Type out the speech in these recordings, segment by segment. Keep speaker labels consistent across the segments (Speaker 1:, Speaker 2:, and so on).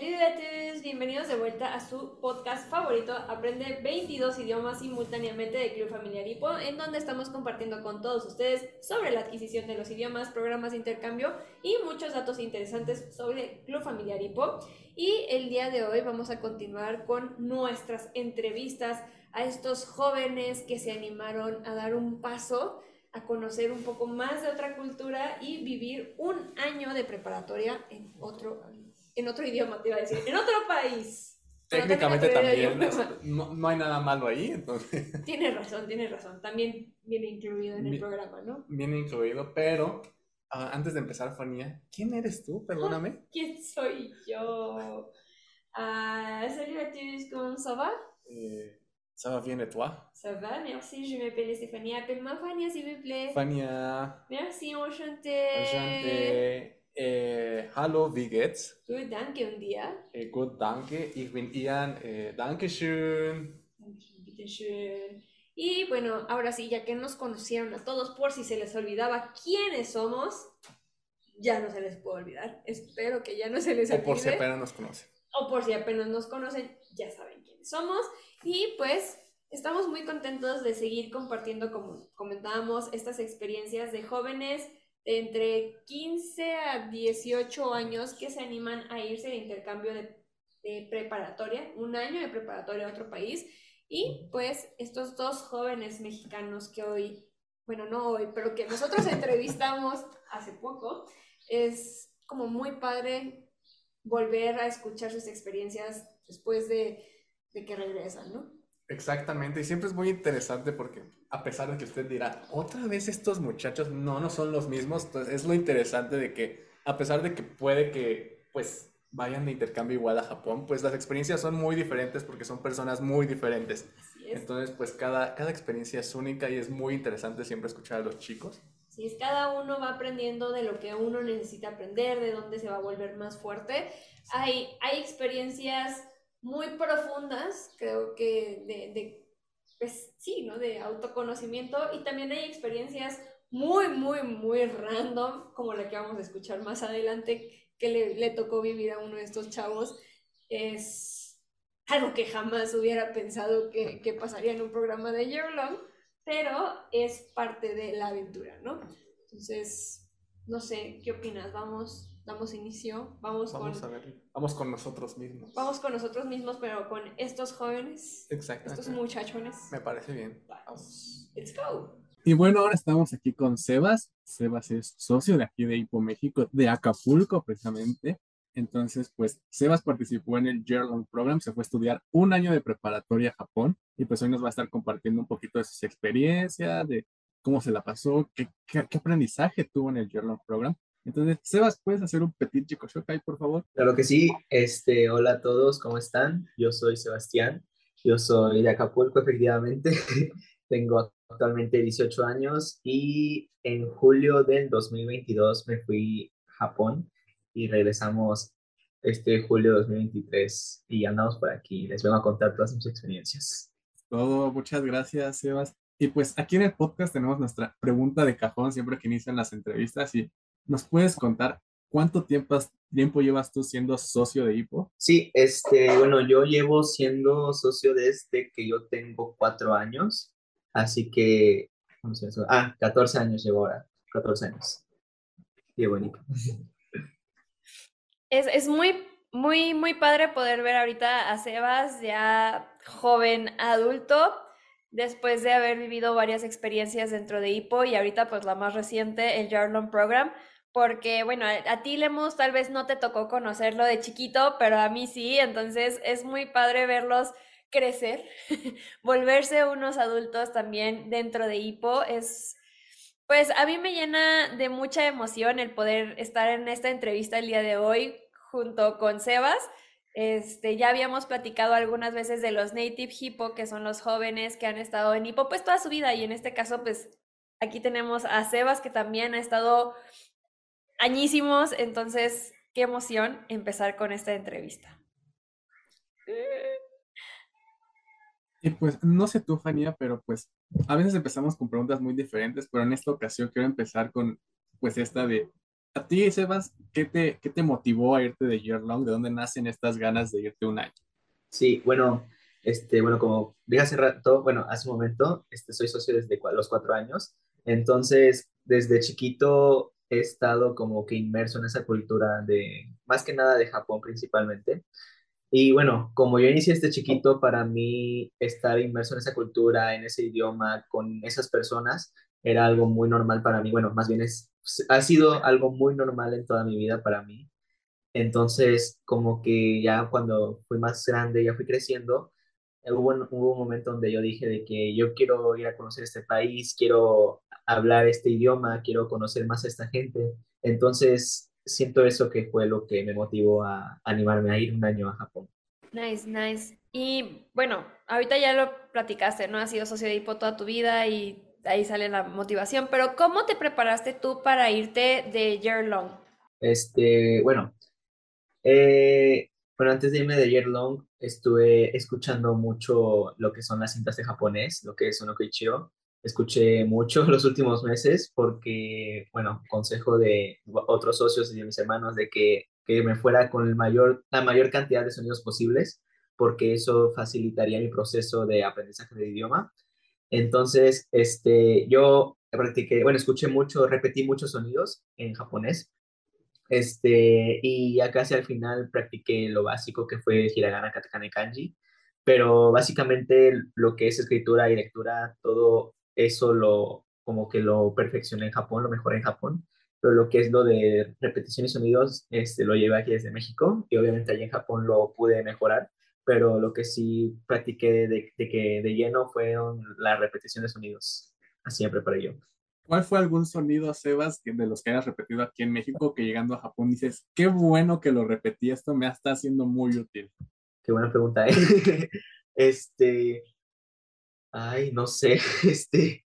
Speaker 1: Todos, bienvenidos de vuelta a su podcast favorito, Aprende 22 idiomas simultáneamente de Club Familiar Hipo, en donde estamos compartiendo con todos ustedes sobre la adquisición de los idiomas, programas de intercambio y muchos datos interesantes sobre Club Familiar Hipo. Y el día de hoy vamos a continuar con nuestras entrevistas a estos jóvenes que se animaron a dar un paso a conocer un poco más de otra cultura y vivir un año de preparatoria en otro en otro idioma, te iba a decir, en otro país.
Speaker 2: Técnicamente también, no, no, hay nada malo ahí, entonces.
Speaker 1: Tienes razón, tienes razón, también viene incluido en el programa, ¿no?
Speaker 2: Viene incluido, pero uh, antes de empezar, Fania, ¿quién eres tú? Perdóname.
Speaker 1: ¿Quién soy yo? Uh, salut à tous, comment ça va?
Speaker 2: Eh, ça va bien et toi?
Speaker 1: Ça va, merci, je m'appelle Stéphanie, appelle-moi Fania s'il vous plaît.
Speaker 2: Fania.
Speaker 1: Merci, enchanté.
Speaker 2: Enchanté. Äh, hallo, wie geht's?
Speaker 1: Gut, danke und dir?
Speaker 2: Äh, gut, danke. Ich bin Ian. Äh, Dankeschön.
Speaker 1: Bitteschön. Y bueno, ahora sí, ya que nos conocieron a todos, por si se les olvidaba quiénes somos, ya no se les puede olvidar. Espero que ya no se les olvide.
Speaker 2: O por si apenas nos conocen.
Speaker 1: O por si apenas nos conocen, ya saben quiénes somos. Y pues estamos muy contentos de seguir compartiendo, como comentábamos, estas experiencias de jóvenes entre 15 a 18 años que se animan a irse de intercambio de, preparatoria, un año de preparatoria a otro país. Y pues estos dos jóvenes mexicanos que hoy, bueno, no hoy, pero que nosotros entrevistamos hace poco, es como muy padre volver a escuchar sus experiencias después de, de que regresan, ¿no?
Speaker 2: Exactamente, y siempre es muy interesante porque a pesar de que usted dirá, otra vez estos muchachos no, no son los mismos, entonces es lo interesante de que a pesar de que puede que pues vayan de intercambio igual a Japón, pues las experiencias son muy diferentes porque son personas muy diferentes. Entonces pues cada, cada experiencia es única y es muy interesante siempre escuchar a los chicos.
Speaker 1: Sí, es cada uno va aprendiendo de lo que uno necesita aprender, de dónde se va a volver más fuerte. Hay, hay experiencias muy profundas, creo que de, de, pues sí, ¿no? De autoconocimiento y también hay experiencias muy, muy, muy random, como la que vamos a escuchar más adelante, que le, le tocó vivir a uno de estos chavos. Es algo que jamás hubiera pensado que, que pasaría en un programa de Year Long, pero es parte de la aventura, ¿no? Entonces, no sé, ¿qué opinas? Vamos damos inicio, vamos,
Speaker 2: vamos
Speaker 1: con...
Speaker 2: A ver, vamos con nosotros mismos.
Speaker 1: Vamos con nosotros mismos, pero con estos jóvenes.
Speaker 2: Exacto.
Speaker 1: Estos muchachones.
Speaker 2: Me parece bien. Vamos.
Speaker 1: Let's go.
Speaker 3: Y bueno, ahora estamos aquí con Sebas. Sebas es socio de aquí de Hipo México, de Acapulco precisamente. Entonces, pues Sebas participó en el Year Program, se fue a estudiar un año de preparatoria a Japón y pues hoy nos va a estar compartiendo un poquito de su experiencia, de cómo se la pasó, qué, qué, aprendizaje tuvo en el Year Program entonces, Sebas, ¿puedes hacer un petit chico ahí, por favor?
Speaker 4: Claro que sí. Este, hola a todos, ¿cómo están? Yo soy Sebastián, yo soy de Acapulco, efectivamente. Tengo actualmente 18 años y en julio del 2022 me fui a Japón y regresamos este julio 2023 y andamos por aquí. Les vengo a contar todas mis experiencias.
Speaker 3: Todo, muchas gracias, Sebas. Y pues aquí en el podcast tenemos nuestra pregunta de cajón siempre que inician las entrevistas y ¿Nos puedes contar cuánto tiempo, tiempo llevas tú siendo socio de HIPO?
Speaker 4: Sí, este, bueno, yo llevo siendo socio desde que yo tengo cuatro años, así que, ¿cómo se llama? Ah, 14 años llevo ahora, 14 años. Qué bonito.
Speaker 1: Es, es muy, muy, muy padre poder ver ahorita a Sebas ya joven adulto después de haber vivido varias experiencias dentro de HIPO y ahorita pues la más reciente, el Jarlon Program, porque bueno, a, ti Lemus tal vez no te tocó conocerlo de chiquito, pero a mí sí, entonces es muy padre verlos crecer, volverse unos adultos también dentro de HIPO, es... Pues a mí me llena de mucha emoción el poder estar en esta entrevista el día de hoy junto con Sebas. Este, ya habíamos platicado algunas veces de los Native Hippo, que son los jóvenes que han estado en Hippo pues toda su vida y en este caso pues aquí tenemos a Sebas que también ha estado añísimos, entonces qué emoción empezar con esta entrevista.
Speaker 3: Y pues no sé tú, Fania, pero pues a veces empezamos con preguntas muy diferentes, pero en esta ocasión quiero empezar con pues esta de A ti, Sebas, ¿qué te, qué te motivó a irte de Year Long? ¿De dónde nacen estas ganas de irte un año?
Speaker 4: Sí, bueno, este, bueno, como dije hace rato, bueno, hace un momento, este, soy socio desde los cuatro años, entonces desde chiquito he estado como que inmerso en esa cultura de, más que nada de Japón principalmente. Y bueno, como yo inicié este chiquito, para mí estar inmerso en esa cultura, en ese idioma, con esas personas, era algo muy normal para mí. Bueno, más bien es, ha sido algo muy normal en toda mi vida para mí. Entonces, como que ya cuando fui más grande, ya fui creciendo, hubo un, hubo un momento donde yo dije de que yo quiero ir a conocer este país, quiero hablar este idioma, quiero conocer más a esta gente. Entonces, siento eso que fue lo que me motivó a animarme a ir un año a Japón.
Speaker 1: Nice, nice. Y bueno, ahorita ya lo platicaste, ¿no? Has sido socio de HIPO toda tu vida y ahí sale la motivación, pero ¿cómo te preparaste tú para irte de Year Long?
Speaker 4: Este, bueno, eh, bueno, antes de irme de Year Long, estuve escuchando mucho lo que son las cintas de japonés, lo que es Onokoichiro. Escuché mucho los últimos meses porque, bueno, consejo de otros socios y de mis hermanos de que, que me fuera con el mayor, la mayor cantidad de sonidos posibles porque eso facilitaría mi proceso de aprendizaje del idioma. Entonces, este, yo practiqué, bueno, escuché mucho, repetí muchos sonidos en japonés este, y ya casi al final practiqué lo básico que fue hiragana, katakana y kanji, pero básicamente lo que es escritura y lectura, todo eso lo como que lo perfeccioné en Japón, lo mejoré en Japón, pero lo que es lo de repetición y sonidos, este, lo llevé aquí desde México y obviamente allí en Japón lo pude mejorar, pero lo que sí practiqué de, de que de lleno fueron la repetición de sonidos, siempre para yo.
Speaker 3: ¿Cuál fue algún sonido, Sebas, de los que hayas repetido aquí en México que llegando a Japón dices, qué bueno que lo repetí, esto me está haciendo muy útil?
Speaker 4: Qué buena pregunta, ¿eh? este, ay, no sé, este,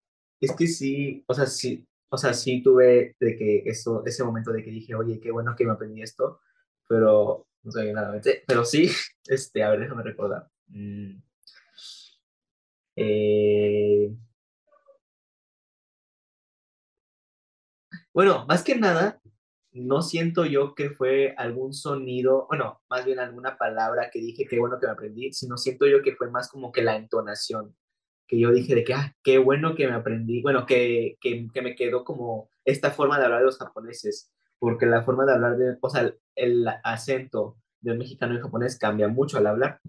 Speaker 4: es que sí, o sea, sí, o sea, sí tuve de que eso, ese momento de que dije, oye, qué bueno que me aprendí esto, pero no sé nada, pero sí, este, a ver, déjame recordar. Mm. Eh, Bueno, más que nada, no siento yo que fue algún sonido, bueno, más bien alguna palabra que dije, qué bueno que me aprendí, sino siento yo que fue más como que la entonación, que yo dije de que, ah, qué bueno que me aprendí, bueno, que, que, que me quedó como esta forma de hablar de los japoneses, porque la forma de hablar de, o sea, el acento de mexicano y japonés cambia mucho al hablar,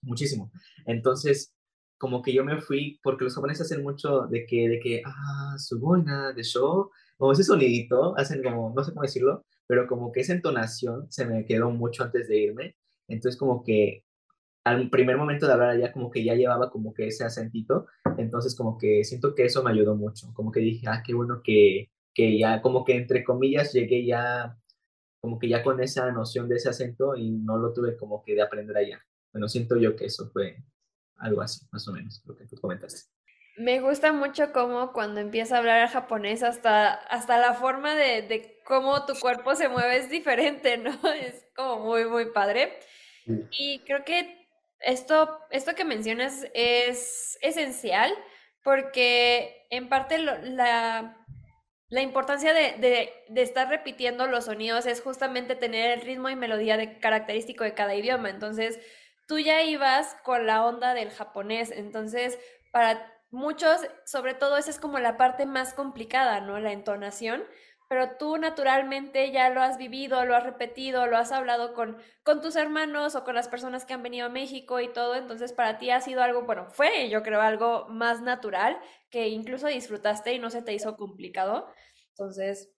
Speaker 4: muchísimo. Entonces, como que yo me fui, porque los japoneses hacen mucho de que, de que, ah, su buena, de show, como ese sonidito, hacen como, no sé cómo decirlo, pero como que esa entonación se me quedó mucho antes de irme. Entonces como que al primer momento de hablar allá como que ya llevaba como que ese acentito. Entonces como que siento que eso me ayudó mucho. Como que dije, ah, qué bueno que, que ya como que entre comillas llegué ya como que ya con esa noción de ese acento y no lo tuve como que de aprender allá. Bueno, siento yo que eso fue algo así, más o menos, lo que tú comentaste.
Speaker 1: Me gusta mucho cómo cuando empieza a hablar japonés, hasta, hasta la forma de, de, cómo tu cuerpo se mueve es diferente, ¿no? Es como muy, muy padre. Y creo que esto, esto que mencionas es esencial porque en parte lo, la, la importancia de, de, de, estar repitiendo los sonidos es justamente tener el ritmo y melodía de, característico de cada idioma. Entonces, tú ya ibas con la onda del japonés. Entonces, para muchos, sobre todo esa es como la parte más complicada, ¿no? La entonación, pero tú naturalmente ya lo has vivido, lo has repetido, lo has hablado con, con tus hermanos o con las personas que han venido a México y todo, entonces para ti ha sido algo, bueno, fue yo creo algo más natural que incluso disfrutaste y no se te hizo complicado. Entonces,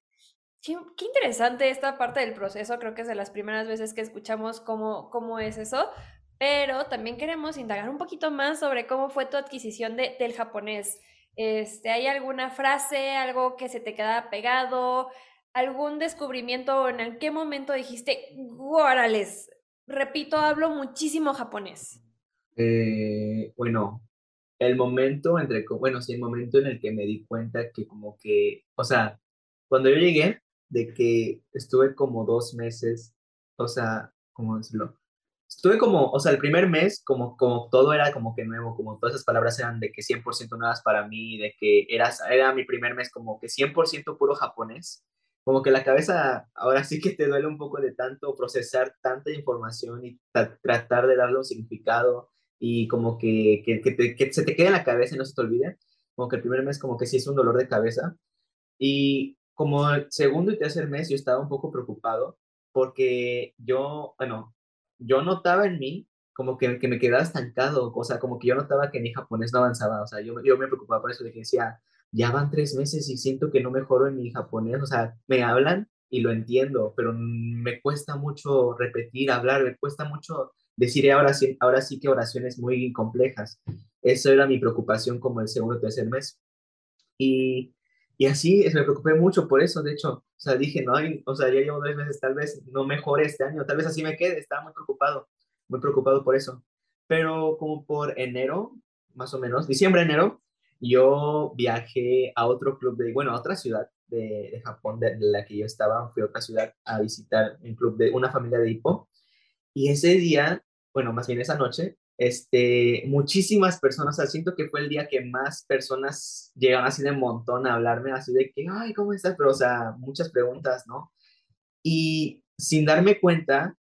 Speaker 1: qué, interesante esta parte del proceso, creo que es de las primeras veces que escuchamos cómo, cómo es eso, pero también queremos indagar un poquito más sobre cómo fue tu adquisición de, del japonés. Este, ¿Hay alguna frase, algo que se te queda pegado, algún descubrimiento en qué momento dijiste, guárales, repito, hablo muchísimo japonés?
Speaker 4: Eh, bueno, el momento entre, bueno, sí, el momento en el que me di cuenta que como que, o sea, cuando yo llegué, de que estuve como dos meses, o sea, ¿cómo decirlo? Estuve como, o sea, el primer mes, como, como todo era como que nuevo, como todas esas palabras eran de que 100% nuevas para mí, de que era, era mi primer mes como que 100% puro japonés, como que la cabeza ahora sí que te duele un poco de tanto procesar tanta información y tratar de darle un significado y como que, que, que, se te quede en la cabeza y no se te olvide. Como que el primer mes como que sí es un dolor de cabeza. Y como el segundo y tercer mes yo estaba un poco preocupado porque yo, bueno, yo notaba en mí como que, que me quedaba estancado, o sea, como que yo notaba que mi japonés no avanzaba, o sea, yo, yo me preocupaba por eso, de que decía, ya van tres meses y siento que no mejoro en mi japonés, o sea, me hablan y lo entiendo, pero me cuesta mucho repetir, hablar, me cuesta mucho decir ahora sí, ahora sí que oraciones muy complejas. Eso era mi preocupación como el segundo o tercer mes. Y, y así me preocupé mucho por eso, de hecho, o sea, dije, no, o sea, ya llevo dos meses, tal vez no mejore este año, tal vez así me quede, estaba muy preocupado, muy preocupado por eso. Pero como por enero, más o menos, diciembre, enero, yo viajé a otro club de, bueno, a otra ciudad de, de Japón de, la que yo estaba, fui a otra ciudad a visitar un club de una familia de hipo. Y ese día, bueno, más bien esa noche, este, muchísimas personas, o sea, siento que fue el día que más personas llegaron así de montón a hablarme, así de que, ay, ¿cómo estás? Pero, o sea, muchas preguntas, ¿no? Y sin darme cuenta,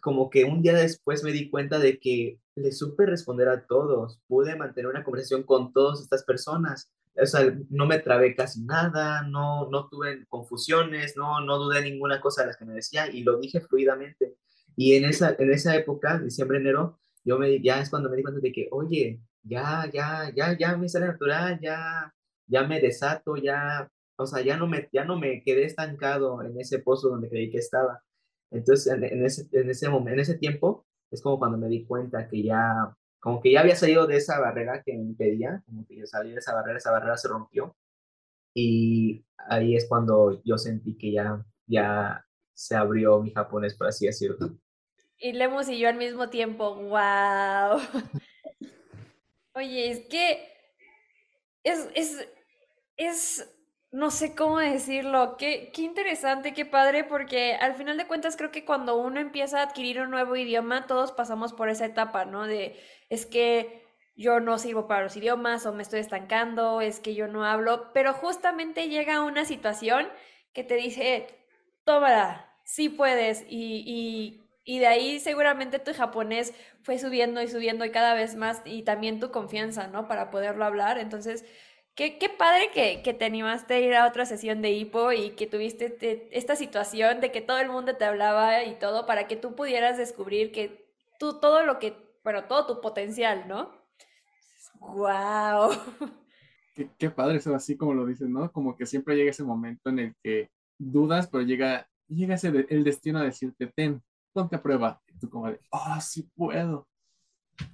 Speaker 4: como que un día después me di cuenta de que le supe responder a todos, pude mantener una conversación con todas estas personas. O sea, no me trabé casi nada, no, no tuve confusiones, no, no dudé ninguna cosa de las que me decía y lo dije fluidamente. Y en esa, en esa época, diciembre, enero, yo me, ya es cuando me di cuenta de que, oye, ya, ya, ya, ya me sale natural, ya, ya me desato, ya, o sea, ya no me, ya no me quedé estancado en ese pozo donde creí que estaba. Entonces, en, en ese, en, ese momento, en ese tiempo, es como cuando me di cuenta que ya, como que ya había salido de esa barrera que me impedía, como que yo salí de esa barrera, esa barrera se rompió. Y ahí es cuando yo sentí que ya, ya se abrió mi japonés, por así decirlo.
Speaker 1: Y Lemus y yo al mismo tiempo, wow. Oye, es que es, es, es no sé cómo decirlo, qué, qué interesante, qué padre, porque al final de cuentas creo que cuando uno empieza a adquirir un nuevo idioma, todos pasamos por esa etapa, ¿no? De es que yo no sirvo para los idiomas o me estoy estancando, es que yo no hablo, pero justamente llega una situación que te dice, tómala, sí puedes, y, y, y de ahí seguramente tu japonés fue subiendo y subiendo y cada vez más, y también tu confianza, ¿no? Para poderlo hablar, entonces Qué, qué padre que, que, te animaste a ir a otra sesión de hipo y que tuviste esta situación de que todo el mundo te hablaba y todo para que tú pudieras descubrir que tú todo lo que, bueno, todo tu potencial, ¿no? ¡Wow!
Speaker 3: Qué, qué padre eso, así como lo dices, ¿no? Como que siempre llega ese momento en el que dudas, pero llega, llega ese, el destino a decirte, ten, ponte a prueba. Y tú como de, oh, sí puedo.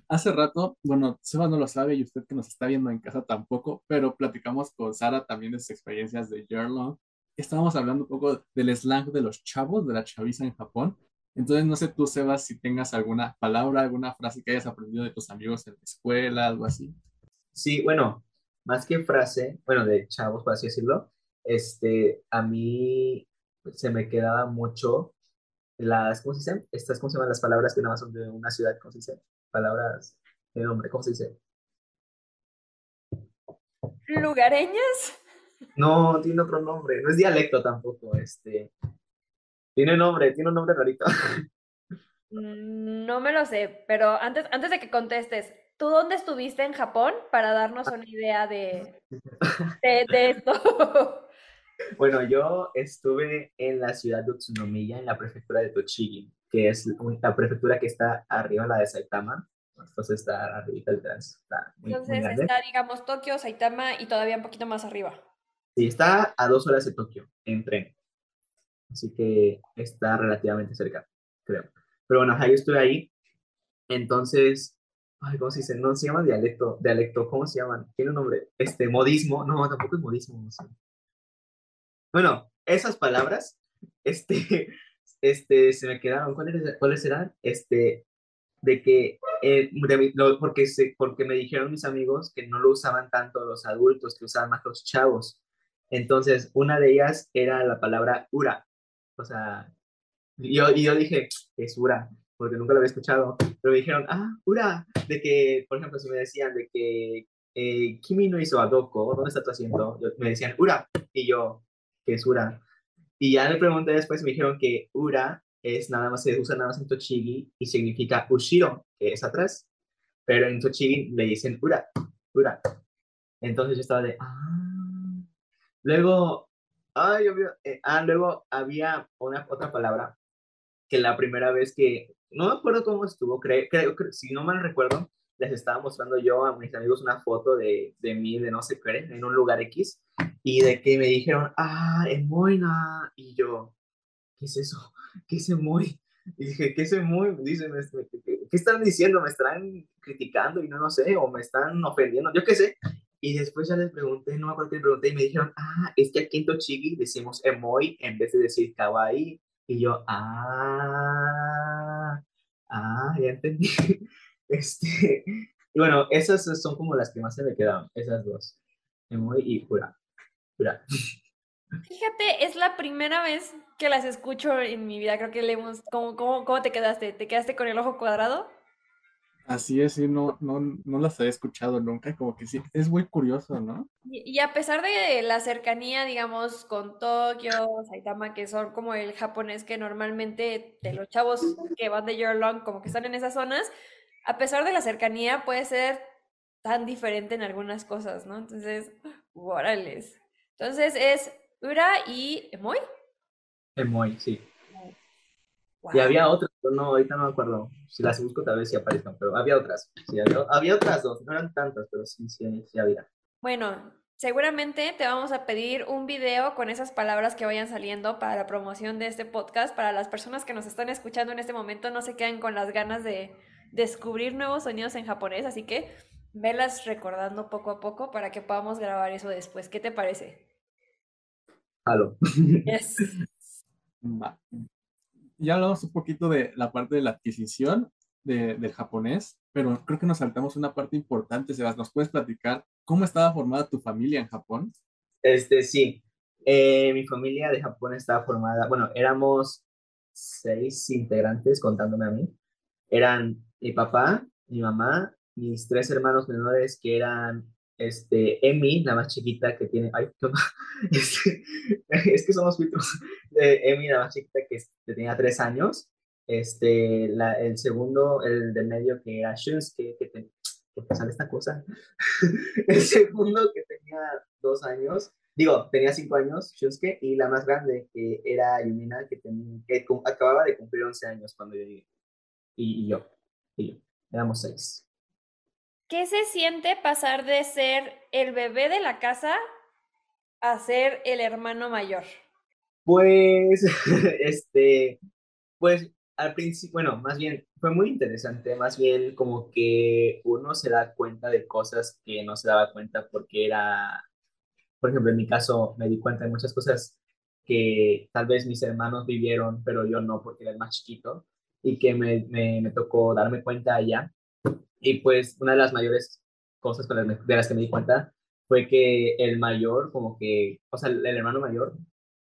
Speaker 3: Hace rato, bueno, Seba no lo sabe y usted que nos está viendo en casa tampoco, pero platicamos con Sara también de sus experiencias de Yearlong. Estábamos hablando un poco del slang de los chavos, de la chaviza en Japón. Entonces, no sé tú, Sebas, si tengas alguna palabra, alguna frase que hayas aprendido de tus amigos en la escuela, algo así.
Speaker 4: Sí, bueno, más que frase, bueno, de chavos, por así decirlo, este, a mí se me quedaba mucho las, ¿cómo se dice? Estas, ¿cómo se llaman las palabras que nada más son de una ciudad, ¿cómo se dice? palabras de nombre, ¿cómo se dice?
Speaker 1: ¿Lugareñas?
Speaker 4: No, tiene otro nombre, no es dialecto tampoco, este. Tiene nombre, tiene un nombre rarito.
Speaker 1: Mm, no me lo sé, pero antes, antes de que contestes, ¿tú dónde estuviste en Japón para darnos una idea de, de, de esto?
Speaker 4: Bueno, yo estuve en la ciudad de Utsunomiya, en la prefectura de Tochigi que es la prefectura que está arriba, la de Saitama. Entonces está arriba del tránsito.
Speaker 1: Entonces está, digamos, Tokio, Saitama y todavía un poquito más arriba.
Speaker 4: Sí, está a dos horas de Tokio en tren. Así que está relativamente cerca, creo. Pero bueno, yo estuve ahí. Entonces, ay, ¿cómo se dice? No se llama dialecto, dialecto, ¿cómo se llaman? Tiene un nombre. Este, modismo. No, tampoco es modismo. No sé. Bueno, esas palabras, este, este, se me quedaron, ¿cuáles, cuáles eran? Este, de que, eh, porque, se, porque me dijeron mis amigos que no lo usaban tanto los adultos, que usaban más los chavos. Entonces, una de ellas era la palabra ura. O sea, yo, yo dije, es ura, porque nunca lo había escuchado. Pero me dijeron, ah, ura, de que, por ejemplo, si me decían de que eh, Kimi no hizo adoko, ¿dónde está tu asiento? me decían, ura, y yo, ¿qué es ura? Y ya le pregunté después, me dijeron que Ura es nada más, se usa nada más en Tochigi y significa Ushiro, que es atrás. Pero en Tochigi le dicen Ura, Ura. Entonces yo estaba de, ah. Luego, ay, eh, ah, luego había una otra palabra que la primera vez que, no me acuerdo cómo estuvo, creo, creo, si no mal recuerdo, les estaba mostrando yo a mis amigos una foto de, de mí, de no sé qué, en un lugar X, y de que me dijeron, ah, Emoina, y yo, ¿qué es eso? ¿Qué es Emoy? Y dije, ¿qué es Emoy? Dice, ¿qué están diciendo? ¿Me están criticando y no lo sé? ¿O me están ofendiendo? Yo qué sé. Y después ya les pregunté, no me acuerdo que les pregunté, y me dijeron, ah, es que aquí en Tochigi decimos Emoy en vez de decir Kawaii. Y yo, ah, ah, ya entendí. Este, y bueno, esas son como las que más se me quedaron, esas dos. Emoy y Pura.
Speaker 1: Fíjate, es la primera vez que las escucho en mi vida. Creo que leemos. ¿Cómo, cómo, cómo te quedaste? ¿Te quedaste con el ojo cuadrado?
Speaker 3: Así es, sí, no, no, no las había escuchado nunca, como que sí, es muy curioso, ¿no?
Speaker 1: Y, a pesar de la cercanía, digamos, con Tokio, Saitama, que son como el japonés que normalmente de los chavos que van de Year Long, como que están en esas zonas, a pesar de la cercanía, puede ser tan diferente en algunas cosas, ¿no? Entonces, órales. Entonces es Ura y Emoy.
Speaker 4: Emoy, sí. Y había otras, pero no, ahorita no me acuerdo. Si las busco, tal vez sí aparezcan, pero había otras. Sí, había, otras dos, no eran tantas, pero sí, sí, sí había.
Speaker 1: Bueno, seguramente te vamos a pedir un video con esas palabras que vayan saliendo para la promoción de este podcast. Para las personas que nos están escuchando en este momento, no se queden con las ganas de descubrir nuevos sonidos en japonés, así que velas recordando poco a poco para que podamos grabar eso después. ¿Qué te parece?
Speaker 4: Halo.
Speaker 1: Yes.
Speaker 3: Ya hablamos un poquito de la parte de la adquisición del japonés, pero creo que nos saltamos una parte importante, Sebas. ¿Nos puedes platicar cómo estaba formada tu familia en Japón?
Speaker 4: Este, sí. Eh, mi familia de Japón estaba formada, bueno, éramos seis integrantes contándome a mí. Eran mi papá, mi mamá, mis tres hermanos menores que eran este, Emi, la más chiquita que tiene, ay, este, es que somos filtros, Emi, la más chiquita que, que tenía tres años, este, la, el segundo, el del medio que era Shunsuke, que, que, que sale esta cosa, el segundo que tenía dos años, digo, tenía cinco años, Shunsuke, y la más grande que era Yumina, que, tenía, que acababa de cumplir 11 años cuando yo llegué, y, y yo y éramos seis.
Speaker 1: ¿Qué se siente pasar de ser el bebé de la casa a ser el hermano mayor?
Speaker 4: Pues, este, pues al principio, bueno, más bien fue muy interesante, más bien como que uno se da cuenta de cosas que no se daba cuenta porque era, por ejemplo, en mi caso me di cuenta de muchas cosas que tal vez mis hermanos vivieron, pero yo no porque era el más chiquito y que me, me, tocó darme cuenta allá. Y pues una de las mayores cosas con las, de las que me di cuenta fue que el mayor, como que, o sea, el, hermano mayor,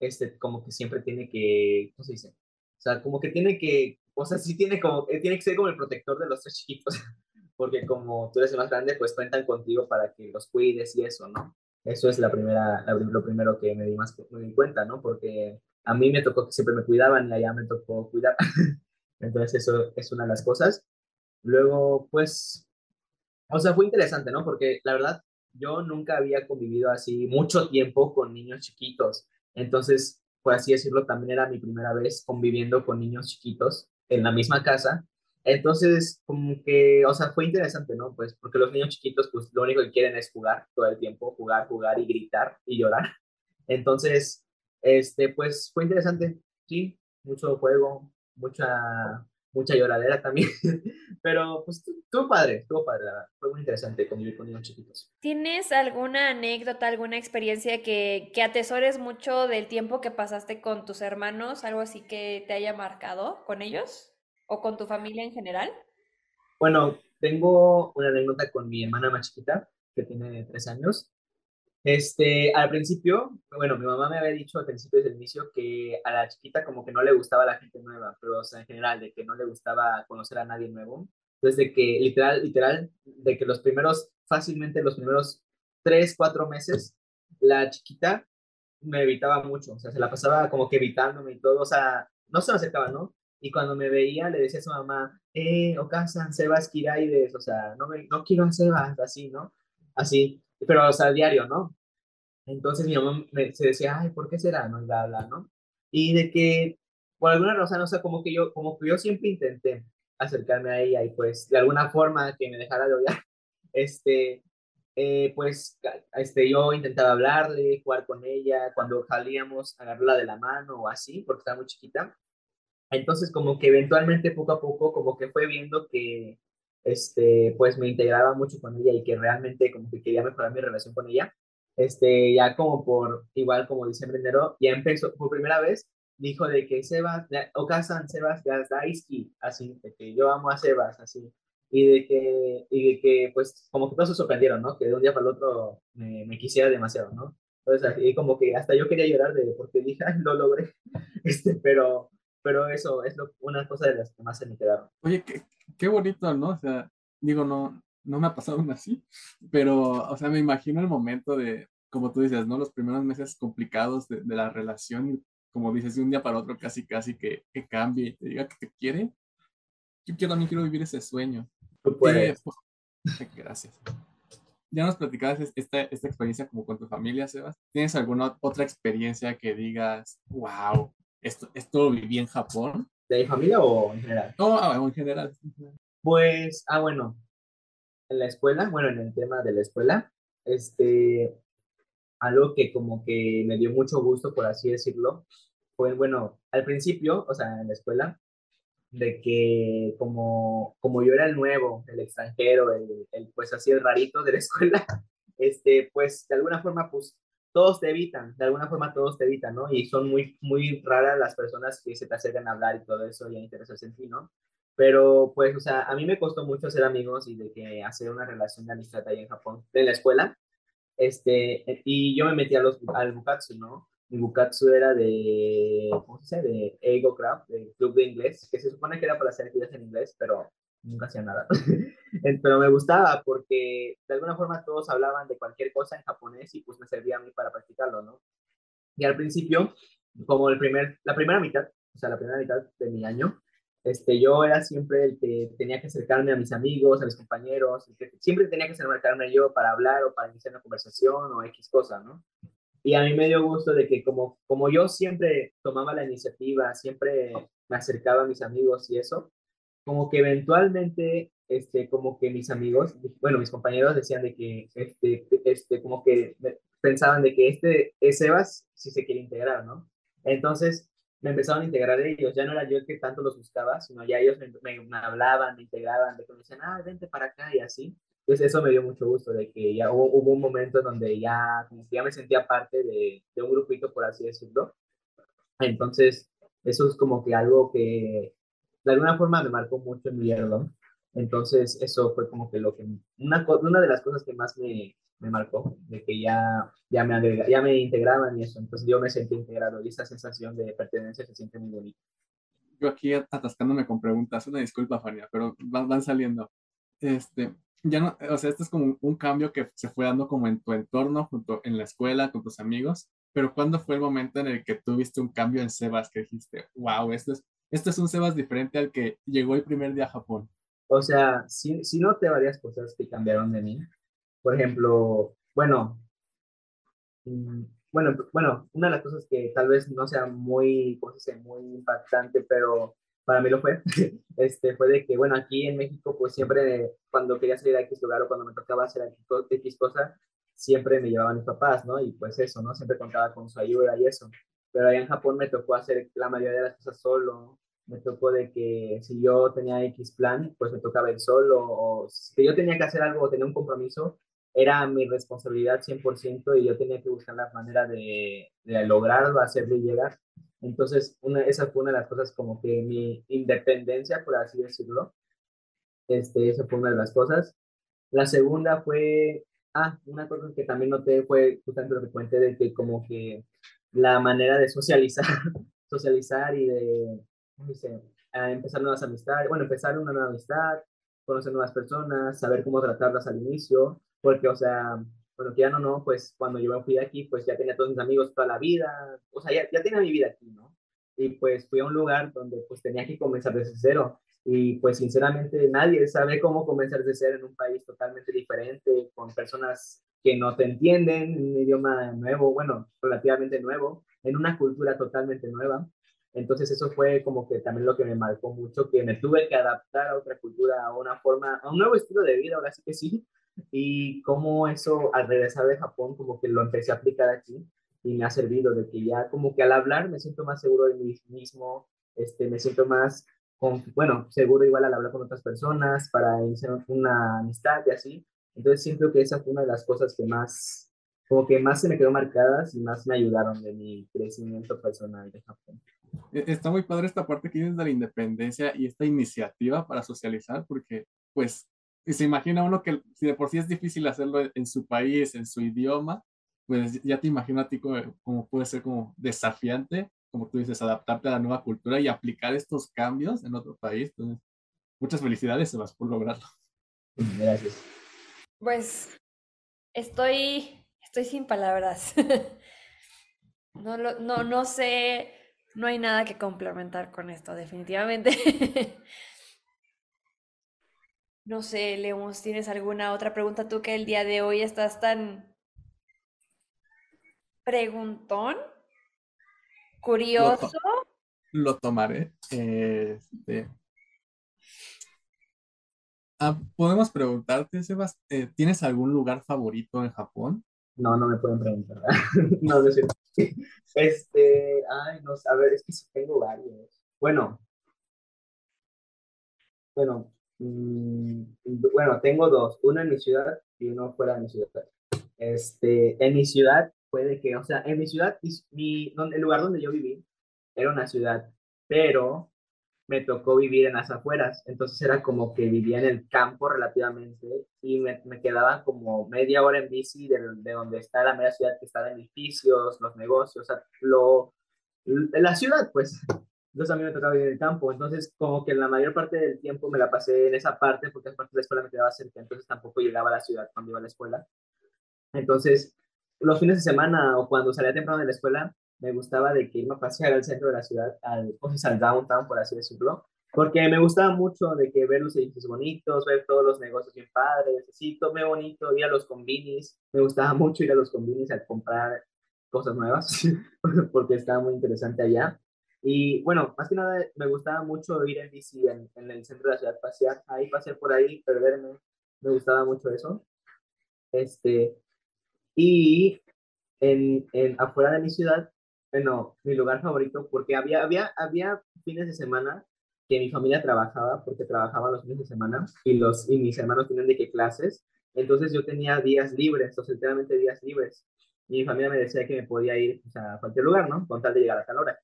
Speaker 4: este, como que siempre tiene que, ¿cómo se dice? O sea, como que tiene que, o sea, sí tiene como, eh, tiene que ser como el protector de los tres chiquitos, porque como tú eres el más grande, pues cuentan contigo para que los cuides y eso, ¿no? Eso es la primera, lo primero que me di más me di cuenta, ¿no? Porque a mí me tocó que siempre me cuidaban y allá me tocó cuidar. Entonces eso es una de las cosas. Luego, pues, o sea, fue interesante, ¿no? Porque la verdad, yo nunca había convivido así mucho tiempo con niños chiquitos. Entonces, por así decirlo, también era mi primera vez conviviendo con niños chiquitos en la misma casa. Entonces, como que, o sea, fue interesante, ¿no? Pues porque los niños chiquitos, pues lo único que quieren es jugar todo el tiempo, jugar, jugar y gritar y llorar. Entonces, este, pues fue interesante, sí, mucho juego, mucha, mucha lloradera también. Pero pues estuvo padre, estuvo padre, fue muy interesante convivir con niños chiquitos.
Speaker 1: ¿Tienes alguna anécdota, alguna experiencia que, que atesores mucho del tiempo que pasaste con tus hermanos? ¿Algo así que te haya marcado con ellos? ¿O con tu familia en general?
Speaker 4: Bueno, tengo una anécdota con mi hermana más chiquita, que tiene tres años. Este, al principio, bueno, mi mamá me había dicho al principio del inicio que a la chiquita como que no le gustaba la gente nueva, pero o sea, en general, de que no le gustaba conocer a nadie nuevo. Entonces, de que literal, literal, de que los primeros, fácilmente los primeros tres, cuatro meses, la chiquita me evitaba mucho, o sea, se la pasaba como que evitándome y todo, o sea, no se me acercaba, ¿no? Y cuando me veía, le decía a su mamá, eh, Ocasan, Sebas Kiraides, o sea, no, me, no quiero a Sebas, así, ¿no? Así, pero, o sea, diario, ¿no? Entonces mi mamá me, se decía, ay, ¿por qué será? No, y bla, bla, ¿no? Y de que, por alguna razón, o sea, como que yo, como que yo siempre intenté acercarme a ella y pues, de alguna forma que me dejara de odiar, este, eh, pues este, yo intentaba hablarle, jugar con ella, cuando salíamos, agarrarla de la mano o así, porque estaba muy chiquita. Entonces, como que eventualmente, poco a poco, como que fue viendo que, este, pues me integraba mucho con ella y que realmente como que quería mejorar mi relación con ella. Este, ya como por, igual como diciembre, enero, ya empezó, por primera vez, dijo de que Sebas, Okasan Sebas Gazdaisky, así, de que yo amo a Sebas, así y de que, y de que pues como que todos se sorprendieron, ¿no? Que de un día para el otro me, me quisiera demasiado, ¿no? Entonces, y como que hasta yo quería llorar de, porque dije, Ay, lo logré, este, pero, pero eso es lo, una cosa de las que más se me quedaron.
Speaker 3: Oye, qué, qué bonito, ¿no? O sea, digo, no, no me ha pasado aún así, pero, o sea, me imagino el momento de, como tú dices, ¿no? Los primeros meses complicados de, de la relación, como dices, de un día para otro casi, casi que, que cambie y te diga que te quiere. Yo, yo también quiero vivir ese sueño. Eh, gracias. Ya nos platicabas esta, esta experiencia como con tu familia, Sebas. ¿Tienes alguna otra experiencia que digas, wow, esto, esto viví en Japón?
Speaker 4: ¿De mi familia o en general?
Speaker 3: No, ah, en general.
Speaker 4: Pues, ah, bueno, en la escuela, bueno, en el tema de la escuela, este, algo que como que me dio mucho gusto, por así decirlo, fue, bueno, al principio, o sea, en la escuela, de que como, como yo era el nuevo, el extranjero, el, el, pues así el rarito de la escuela, este, pues de alguna forma, pues todos te evitan, de alguna forma todos te evitan, ¿no? Y son muy, muy raras las personas que se te acercan a hablar y todo eso y a interesarse en ti, ¿no? Pero pues, o sea, a mí me costó mucho hacer amigos y de que hacer una relación de amistad ahí en Japón, en la escuela, este, y yo me metí a los, al Bukatsu, ¿no? mi Bukatsu era de, ¿cómo se dice? De Ego Craft, de club de inglés, que se supone que era para hacer actividades en inglés, pero nunca hacía nada. pero me gustaba porque de alguna forma todos hablaban de cualquier cosa en japonés y pues me servía a mí para practicarlo, ¿no? Y al principio, como el primer, la primera mitad, o sea, la primera mitad de mi año, este, yo era siempre el que tenía que acercarme a mis amigos, a mis compañeros, que siempre tenía que acercarme yo para hablar o para iniciar una conversación o X cosa, ¿no? Y a mí me dio gusto de que como, como yo siempre tomaba la iniciativa, siempre me acercaba a mis amigos y eso, como que eventualmente, este, como que mis amigos, bueno, mis compañeros decían de que, este, este, como que pensaban de que este, es Sebas, si se quiere integrar, ¿no? Entonces me empezaron a integrar ellos, ya no era yo el que tanto los buscaba, sino ya ellos me, me, hablaban, me integraban, de que me decían, ah, vente para acá y así. Entonces eso me dio mucho gusto de que ya hubo, hubo un momento en donde ya, como que ya me sentía parte de, de, un grupito, por así decirlo. Entonces eso es como que algo que de alguna forma me marcó mucho en mi vida, Entonces eso fue como que lo que, una, una de las cosas que más me, me marcó, de que ya, ya, me agrega, ya me integraban y eso. Entonces yo me sentí integrado y esa sensación de pertenencia se siente muy bonita.
Speaker 3: Yo aquí atascándome con preguntas, una disculpa, Fania, pero van, van saliendo. Este, ya no, o sea, este es como un cambio que se fue dando como en tu entorno, junto en la escuela, con tus amigos, pero ¿cuándo fue el momento en el que tuviste un cambio en Sebas que dijiste, wow, esto es, esto es un Sebas diferente al que llegó el primer día a Japón?
Speaker 4: O sea, sí, sí noté varias cosas que cambiaron de mí. Por ejemplo, bueno, mm, bueno, bueno, una de las cosas que tal vez no sea muy, ¿cómo se? Muy impactante, pero para mí lo fue, este, fue de que, bueno, aquí en México, pues siempre cuando quería salir a X lugar o cuando me tocaba hacer X cosa, siempre me llevaban mis papás, ¿no? Y pues eso, ¿no? Siempre contaba con su ayuda y eso. Pero allá en Japón me tocó hacer la mayoría de las cosas solo. Me tocó de que si yo tenía X plan, pues me tocaba ir solo. O si yo tenía que hacer algo o tenía un compromiso, era mi responsabilidad 100% y yo tenía que buscar la manera de, de lograrlo, hacerlo y llegar. Entonces, una, esa fue una de las cosas como que mi independencia, por así decirlo. Este, esa fue una de las cosas. La segunda fue, ah, una cosa que también noté fue justamente lo que comenté de que como que la manera de socializar, socializar y de, ¿cómo dice? empezar nuevas amistades, bueno, empezar una nueva amistad, conocer nuevas personas, saber cómo tratarlas al inicio, porque, o sea, bueno, que ya no, no, pues cuando yo me fui de aquí, pues ya tenía todos mis amigos toda la vida, o sea, ya, ya tenía mi vida aquí, ¿no? Y pues fui a un lugar donde pues tenía que comenzar desde cero. Y pues sinceramente nadie sabe cómo comenzar desde cero en un país totalmente diferente, con personas que no te entienden, en un idioma nuevo, bueno, relativamente nuevo, en una cultura totalmente nueva. Entonces eso fue como que también lo que me marcó mucho, que me tuve que adaptar a otra cultura, a una forma, a un nuevo estilo de vida, ahora sí que sí. Y cómo eso al regresar de Japón como que lo empecé a aplicar aquí y me ha servido de que ya como que al hablar me siento más seguro de mí mismo, este, me siento más, con, bueno, seguro igual al hablar con otras personas para iniciar una amistad y así. Entonces siento que esa fue una de las cosas que más, como que más se me quedó marcadas y más me ayudaron de mi crecimiento personal de Japón.
Speaker 3: E, está muy padre esta parte que tienes de la independencia y esta iniciativa para socializar, porque pues se imagina uno que si de por sí es difícil hacerlo en su país, en su idioma, pues ya te imagino a ti como, puede ser como desafiante, como tú dices, adaptarte a la nueva cultura y aplicar estos cambios en otro país. Entonces, muchas felicidades, Sebas, por lograrlo.
Speaker 4: Gracias.
Speaker 1: Pues estoy, estoy sin palabras. no, no, no sé no hay nada que complementar con esto, definitivamente. no sé, Lemus, ¿tienes alguna otra pregunta tú que el día de hoy estás tan preguntón? ¿Curioso?
Speaker 3: Lo, tomaré. Este, ah, podemos preguntarte, Sebas, eh, ¿tienes algún lugar favorito en Japón?
Speaker 4: No, no me pueden preguntar. no, no cierto. Este, ay, no, a ver, es que sí tengo varios. Bueno, bueno, mm, bueno, tengo dos, uno en mi ciudad y uno fuera de mi ciudad. Este, en mi ciudad puede que, o sea, en mi ciudad, mi, donde, el lugar donde yo viví era una ciudad, pero me tocó vivir en las afueras, entonces era como que vivía en el campo relativamente y me, me quedaba como media hora en bici de, de, donde está la media ciudad que está de edificios, los negocios, o sea, lo, la ciudad, pues. Entonces a mí me tocaba vivir en el campo, entonces como que la mayor parte del tiempo me la pasé en esa parte porque parte de la escuela me quedaba cerca, entonces tampoco llegaba a la ciudad cuando iba a la escuela. Entonces, los fines de semana o cuando salía temprano de la escuela, me gustaba de que irme a pasear al centro de la ciudad, al, al downtown, por así decirlo, porque me gustaba mucho de que ver los edificios bonitos, ver todos los negocios bien padres, así, todo muy bonito, ir a los combinis, me gustaba mucho ir a los combinis a comprar cosas nuevas, porque estaba muy interesante allá. Y bueno, más que nada me gustaba mucho ir en bici en, en el centro de la ciudad, pasear ahí, pasear por ahí, perderme, me gustaba mucho eso. Este, y en, en, afuera de mi ciudad bueno, mi lugar favorito, porque había, había, había fines de semana que mi familia trabajaba, porque trabajaba los fines de semana, y, los, y mis hermanos tenían de qué clases, entonces yo tenía días libres, o enteramente días libres, mi familia me decía que me podía ir a cualquier lugar, ¿no? Con tal de llegar a tal hora.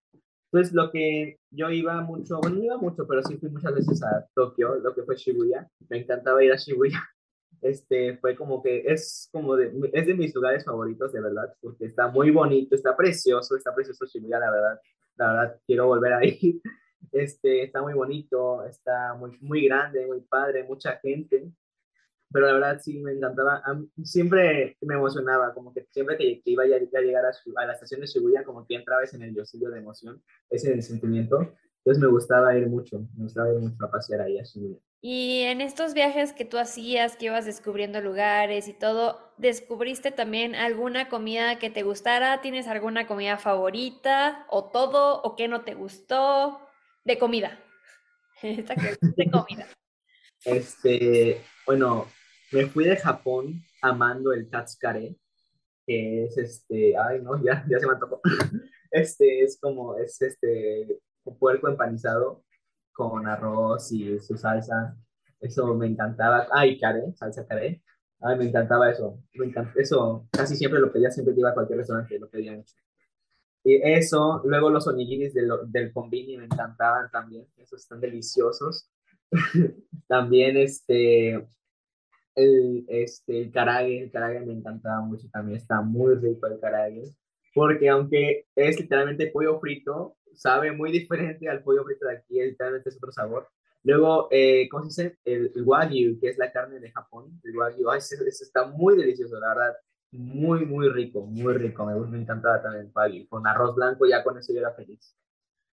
Speaker 4: Entonces, lo que yo iba mucho, bueno, no iba mucho, pero sí fui muchas veces a Tokio, lo que fue Shibuya. Me encantaba ir a Shibuya este, fue como que es como de, es de mis lugares favoritos, de verdad, porque está muy bonito, está precioso, está precioso Shibuya, la verdad, la verdad, quiero volver ahí. Este, está muy bonito, está muy, muy grande, muy padre, mucha gente, pero la verdad sí me encantaba, siempre me emocionaba, como que siempre que, iba a, llegar a, a, la estación de Shibuya, como que entraba en el yosillo de emoción, ese sentimiento, entonces me gustaba ir mucho, me gustaba ir mucho a pasear ahí a Shibuya.
Speaker 1: Y en estos viajes que tú hacías, que ibas descubriendo lugares y todo, ¿descubriste también alguna comida que te gustara? ¿Tienes alguna comida favorita? ¿O todo? ¿O qué no te gustó? De comida. de comida.
Speaker 4: Este, bueno, me fui de Japón amando el katsukare, que es este, ay no, ya, ya se me antojó. Este es como, es este, puerco empanizado con arroz y su salsa. Eso me encantaba. Ay, caré, salsa caré. Ay, me encantaba eso. Me Eso casi siempre lo pedía, siempre que iba a cualquier restaurante, lo pedía mucho. Y eso, luego los onigiris del, del combini me encantaban también. Esos están deliciosos. también este, el, este, el karage, el karage me encantaba mucho también. Está muy rico el karage. Porque aunque es literalmente pollo frito, sabe muy diferente al pollo frito de aquí, literalmente es otro sabor. Luego, eh, ¿cómo se dice? El, wagyu, que es la carne de Japón, el wagyu, ay, ese, está muy delicioso, la verdad, muy, muy rico, muy rico. Me, me encantaba también pagi. Con arroz blanco, ya con eso yo era feliz.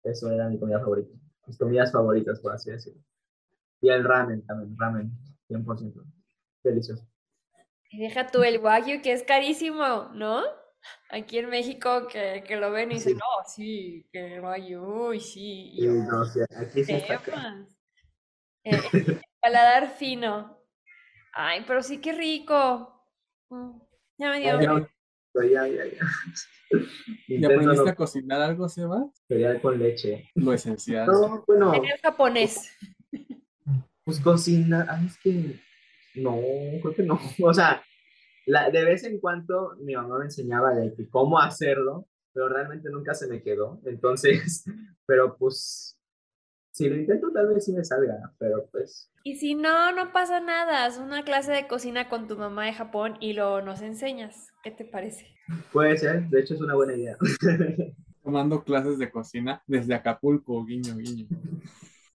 Speaker 4: Eso era mi comida favorita. Mis comidas favoritas, por así decirlo. Y el ramen también, ramen, 100%. Delicioso.
Speaker 1: Deja tú el wagyu, que es carísimo, ¿no? Aquí en México que, que lo ven y dicen,
Speaker 4: Sí.
Speaker 1: no, sí, que wagyu, uy, sí. y yo,
Speaker 4: no, o sea, aquí sí está.
Speaker 1: Eh, paladar fino. Ay, pero sí, qué rico. Mm, Ya me dio
Speaker 4: Ya, ya, ya, ya.
Speaker 2: ¿Y aprendiste
Speaker 4: no
Speaker 2: a cocinar algo, Sebas?
Speaker 4: cereal con leche.
Speaker 2: Lo esencial.
Speaker 4: No, bueno,
Speaker 1: Cereal japonés.
Speaker 4: pues cocina, ay, es que no, creo que no. O sea, la, de vez en cuando mi mamá me enseñaba de que cómo hacerlo, pero realmente nunca se me quedó. Entonces, pero pues, si lo intento tal vez sí me salga, pero pues,
Speaker 1: Y si no, no pasa nada. Haz una clase de cocina con tu mamá de Japón y lo nos enseñas. ¿Qué te parece?
Speaker 4: puede ser, de hecho es una buena idea.
Speaker 2: Tomando clases de cocina desde Acapulco, guiño, guiño.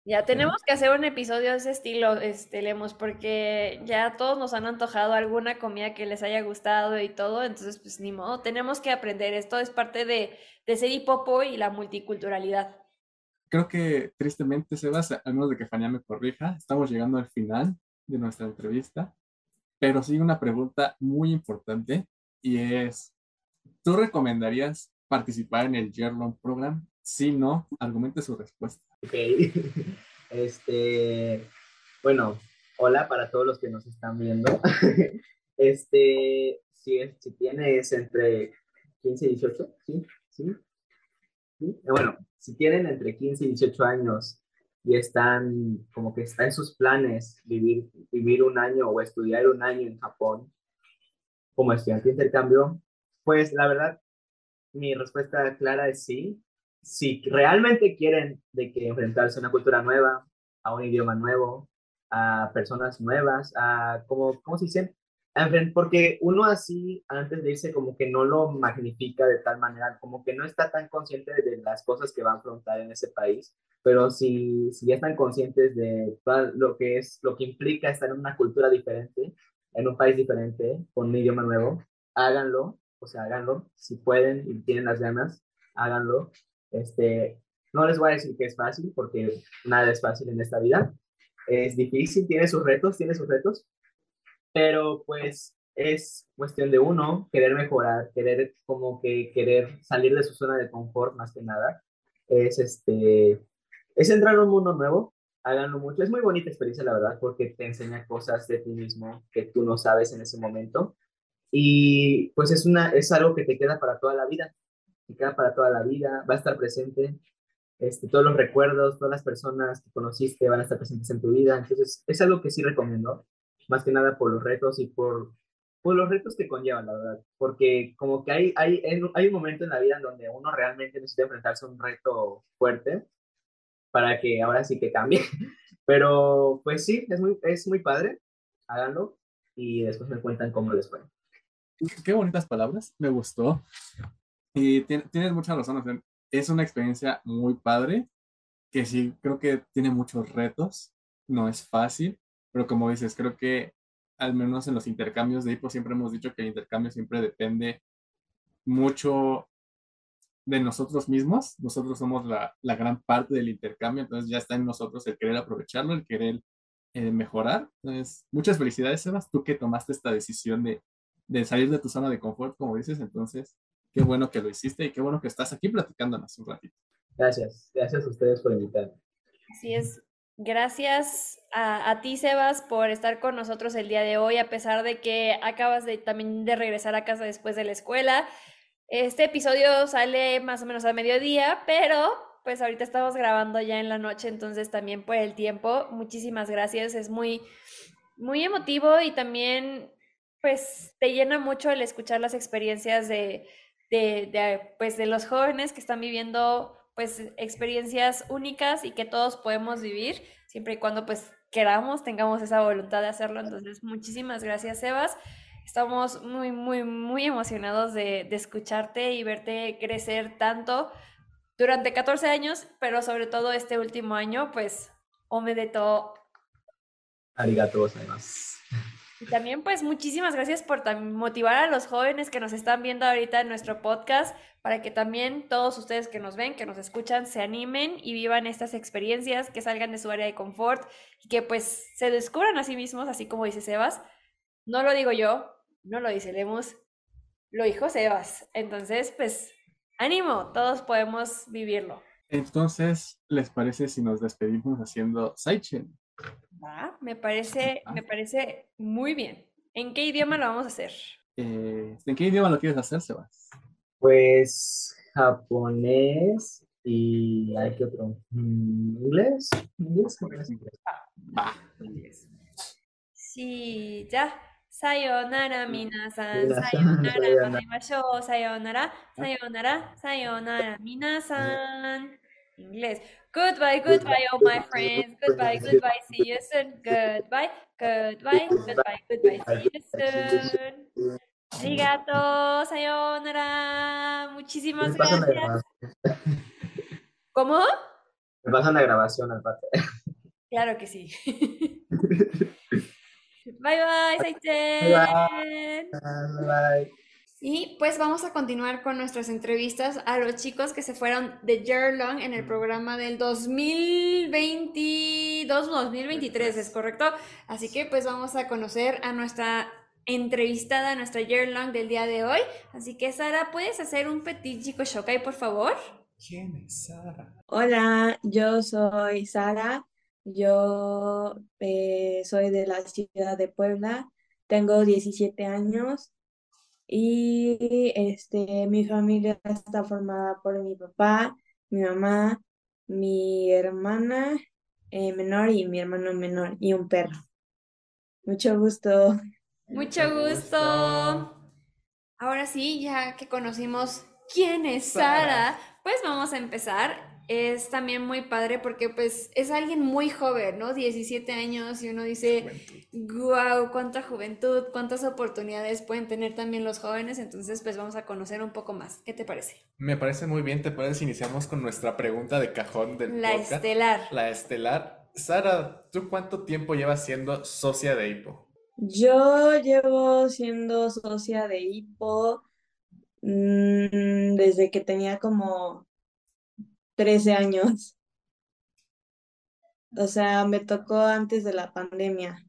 Speaker 1: Ya tenemos que hacer un episodio de ese estilo, este, Lemos, porque ya todos nos han antojado alguna comida que les haya gustado y todo, entonces pues ni modo, tenemos que aprender. Esto es parte de, de ser hipopo y la multiculturalidad.
Speaker 2: Creo que tristemente, Sebas, a menos de que Fania me corrija, estamos llegando al final de nuestra entrevista, pero sí una pregunta muy importante y es, ¿tú recomendarías participar en el Yearlong Program? Si no, argumente su respuesta.
Speaker 4: Ok. Este, bueno, hola para todos los que nos están viendo. Este, si, es- si tienes entre 15 y 18, sí, sí. sí. Eh, Bueno, si tienen entre 15 y 18 años y están, como que está en sus planes vivir, vivir un año o estudiar un año en Japón como estudiante de intercambio, pues la verdad, mi respuesta clara es sí si realmente quieren de que enfrentarse a una cultura nueva, a un idioma nuevo, a personas nuevas, a, como, ¿cómo se dice? Porque uno así, antes de irse, como que no lo magnifica de tal manera, como que no está tan consciente de las cosas que va a afrontar en ese país, pero si, si ya están conscientes de lo que es, lo que implica estar en una cultura diferente, en un país diferente, con un idioma nuevo, háganlo, o sea, háganlo, si pueden y tienen las ganas, háganlo, este, no les voy a decir que es fácil, porque nada es fácil en esta vida. Es difícil, tiene sus retos, tiene sus retos, pero pues es cuestión de uno querer mejorar, querer como que querer salir de su zona de confort más que nada. Es este, es entrar a un mundo nuevo, háganlo mucho. Es muy bonita experiencia, la verdad, porque te enseña cosas de ti mismo que tú no sabes en ese momento. Y pues es, una, es algo que te queda para toda la vida que queda para toda la vida, va a estar presente, este, todos los recuerdos, todas las personas que conociste van a estar presentes en tu vida, entonces es algo que sí recomiendo, más que nada por los retos y por, por los retos que conllevan, la verdad, porque como que hay, hay, hay un momento en la vida en donde uno realmente necesita enfrentarse a un reto fuerte para que ahora sí que cambie, pero pues sí, es muy, es muy padre, háganlo y después me cuentan cómo les fue.
Speaker 2: Qué bonitas palabras, me gustó. Y tien- tienes mucha razón, es una experiencia muy padre, que sí, creo que tiene muchos retos, no es fácil, pero como dices, creo que al menos en los intercambios de HIPO siempre hemos dicho que el intercambio siempre depende mucho de nosotros mismos, nosotros somos la, la gran parte del intercambio, entonces ya está en nosotros el querer aprovecharlo, el querer eh, mejorar. Entonces, muchas felicidades, Sebas, tú que tomaste esta decisión de, de salir de tu zona de confort, como dices, entonces, qué bueno que lo hiciste y qué bueno que estás aquí platicándonos un ratito.
Speaker 4: Gracias, gracias a ustedes por invitarme.
Speaker 1: Así es. Gracias a, a ti, Sebas, por estar con nosotros el día de hoy, a pesar de que acabas de también de regresar a casa después de la escuela. Este episodio sale más o menos a mediodía, pero pues ahorita estamos grabando ya en la noche, entonces también por el tiempo, muchísimas gracias. Es muy, muy emotivo y también pues te llena mucho el escuchar las experiencias de, de, de, pues, de los jóvenes que están viviendo pues experiencias únicas y que todos podemos vivir siempre y cuando pues queramos, tengamos esa voluntad de hacerlo. Entonces, muchísimas gracias, Sebas. Estamos muy, muy, muy emocionados de, de escucharte y verte crecer tanto durante 14 años, pero sobre todo este último año, pues, ome de todo.
Speaker 4: Arigato gozaimasu.
Speaker 1: Y también pues muchísimas gracias por motivar a los jóvenes que nos están viendo ahorita en nuestro podcast para que también todos ustedes que nos ven, que nos escuchan, se animen y vivan estas experiencias, que salgan de su área de confort y que pues se descubran a sí mismos, así como dice Sebas. No lo digo yo, no lo dice Lemus, lo dijo Sebas. Entonces pues ánimo, todos podemos vivirlo.
Speaker 3: Entonces, ¿les parece si nos despedimos haciendo Saichen?
Speaker 1: Me parece, me parece muy bien. ¿En qué idioma lo vamos a hacer?
Speaker 3: Eh, ¿En qué idioma lo quieres hacer, Sebas?
Speaker 4: Pues japonés y hay que otro. Mm, ¿Inglés? ¿Inglés?
Speaker 3: Va.
Speaker 1: Sí, ya. Sayonara, minasan. Sayonara, manemashou. Sayonara, sayonara, sayonara, minasan. Inglés. Goodbye, goodbye, all my friends. Goodbye, goodbye, see you soon. Goodbye, goodbye, goodbye, goodbye, see you soon. Arigato, sayonara. Muchísimas gracias. ¿Cómo?
Speaker 4: Me pasan la grabación al parte.
Speaker 1: Claro que sí. bye bye, Saiten.
Speaker 4: Bye bye.
Speaker 1: Y pues vamos a continuar con nuestras entrevistas a los chicos que se fueron de Yearlong en el programa del 2022-2023, ¿es correcto? Así que pues vamos a conocer a nuestra entrevistada, a nuestra Yearlong del día de hoy. Así que Sara, ¿puedes hacer un petit chico shokai, por favor?
Speaker 2: ¿Quién es Sara?
Speaker 5: Hola, yo soy Sara. Yo eh, soy de la ciudad de Puebla. Tengo 17 años y este, mi familia está formada por mi papá, mi mamá, mi hermana eh, menor y mi hermano menor y un perro. Mucho gusto.
Speaker 1: Mucho gusto. Ahora sí, ya que conocimos quién es Sara, pues vamos a empezar es también muy padre porque pues es alguien muy joven, ¿no? 17 años y uno dice, wow, cuánta juventud, cuántas oportunidades pueden tener también los jóvenes, entonces pues vamos a conocer un poco más. ¿Qué te parece?
Speaker 2: Me parece muy bien, te puedes iniciamos con nuestra pregunta de cajón del
Speaker 1: La estelar.
Speaker 2: La estelar. Sara, ¿tú cuánto tiempo llevas siendo socia de HIPO?
Speaker 5: Yo llevo siendo socia de HIPO mm, desde que tenía como 13 años. O sea, me tocó antes de la pandemia.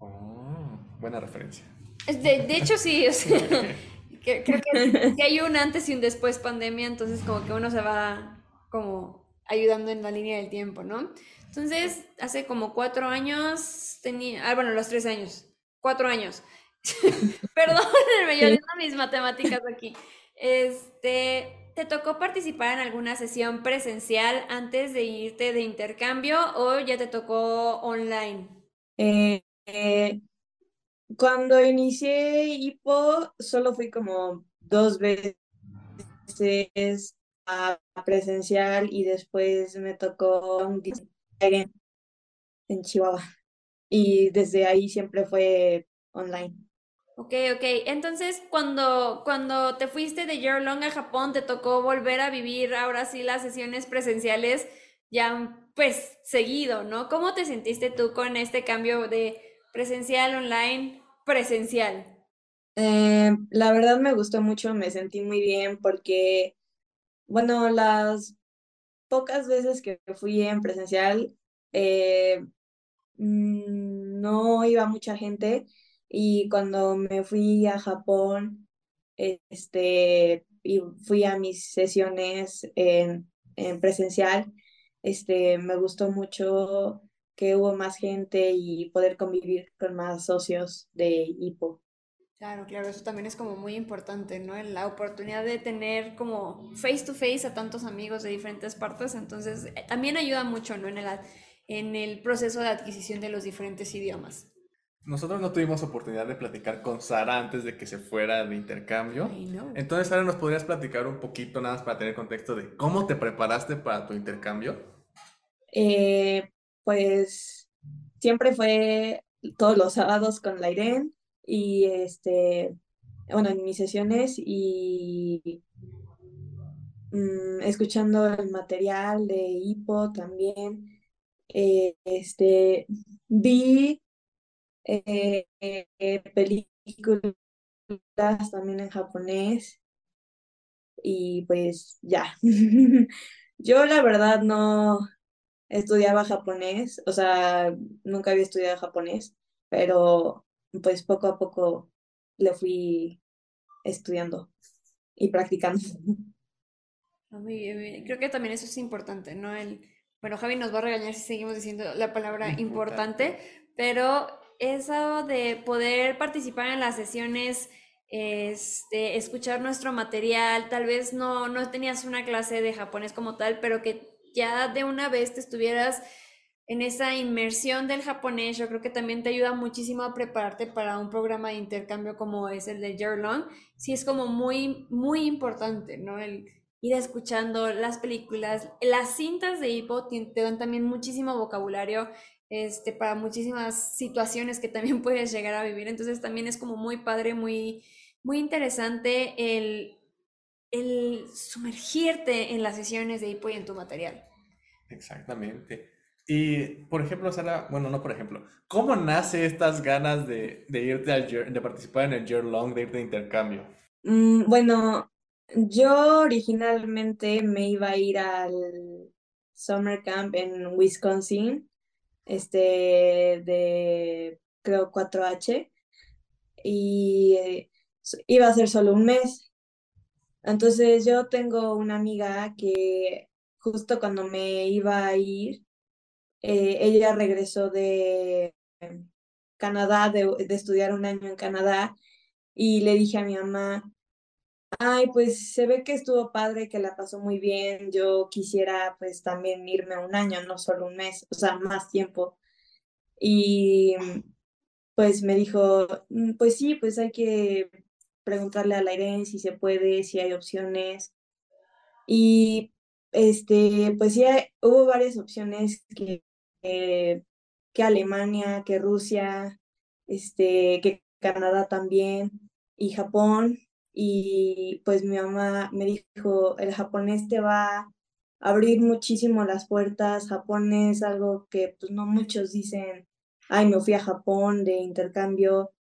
Speaker 2: Oh, buena referencia.
Speaker 1: De, hecho, sí. creo que, hay un antes y un después pandemia, entonces como que uno se va como ayudando en la línea del tiempo, ¿no? Entonces, hace como cuatro años tenía, ah, bueno, los tres años, cuatro años. Perdónenme, yo mis matemáticas aquí. Este, ¿Te tocó participar en alguna sesión presencial antes de irte de intercambio o ya te tocó online?
Speaker 5: Eh, eh, cuando inicié HIPO, solo fui como dos veces a presencial y después me tocó un en Chihuahua. Y desde ahí siempre fue online.
Speaker 1: Ok, ok. Entonces, cuando, cuando te fuiste de Yearlong a Japón, te tocó volver a vivir ahora sí las sesiones presenciales ya pues seguido, ¿no? ¿Cómo te sentiste tú con este cambio de presencial, online, presencial?
Speaker 5: Eh, la verdad me gustó mucho, me sentí muy bien porque, bueno, las pocas veces que fui en presencial, eh, mm, no iba mucha gente y cuando me fui a Japón, este, y fui a mis sesiones en, presencial, este, me gustó mucho que hubo más gente y poder convivir con más socios de HIPO.
Speaker 1: Claro, claro, eso también es como muy importante, ¿no? La oportunidad de tener como face to face a tantos amigos de diferentes partes, entonces eh, también ayuda mucho, ¿no? En el, en el proceso de adquisición de los diferentes idiomas.
Speaker 2: Nosotros no tuvimos oportunidad de platicar con Sara antes de que se fuera de intercambio. Entonces, Sara, ¿nos podrías platicar un poquito, nada más para tener contexto, de cómo te preparaste para tu intercambio?
Speaker 5: Eh, pues siempre fue todos los sábados con la Irene y este, bueno, en mis sesiones y mm, escuchando el material de Hipo también. Eh, este, vi eh, eh, películas también en japonés y pues ya. Yo la verdad no estudiaba japonés, o sea, nunca había estudiado japonés, pero pues poco a poco le fui estudiando y practicando.
Speaker 1: Creo que también eso es importante, ¿no? El, bueno, Javi nos va a regañar si seguimos diciendo la palabra
Speaker 2: Importante.
Speaker 1: importante, pero eso de poder participar en las sesiones, este, escuchar nuestro material, tal vez no, no tenías una clase de japonés como tal, pero que ya de una vez te estuvieras en esa inmersión del japonés, yo creo que también te ayuda muchísimo a prepararte para un programa de intercambio como es el de Yearlong. Sí, es como muy, muy importante, ¿no? El ir escuchando las películas. Las cintas de Hippo te te dan también muchísimo vocabulario este, para muchísimas situaciones que también puedes llegar a vivir. Entonces también es como muy padre, muy, muy interesante el, el sumergirte en las sesiones de Hippo y en tu material.
Speaker 2: Exactamente. Y, por ejemplo, Sara, bueno, no por ejemplo, ¿cómo nace estas ganas de, de irte al year- de participar en el year long, de irte de intercambio?
Speaker 5: Mm, bueno, yo originalmente me iba a ir al summer camp en Wisconsin, este, de creo 4H, y eh, iba a ser solo un mes. Entonces yo tengo una amiga que justo cuando me iba a ir, eh, ella regresó de Canadá, de, de estudiar un año en Canadá, y le dije a mi mamá, ay, pues se ve que estuvo padre, que la pasó muy bien, yo quisiera pues también irme un año, no solo un mes, o sea, más tiempo. Y pues me dijo, "Mm, pues sí, pues hay que preguntarle a la Irene si se puede, si hay opciones. Y este, pues sí, hubo varias opciones que, eh, que Alemania, que Rusia, este, que Canadá también, y Japón. Y pues mi mamá me dijo, el japonés te va a abrir muchísimo las puertas. Japón es algo que pues no muchos dicen, ay, me fui a Japón de intercambio.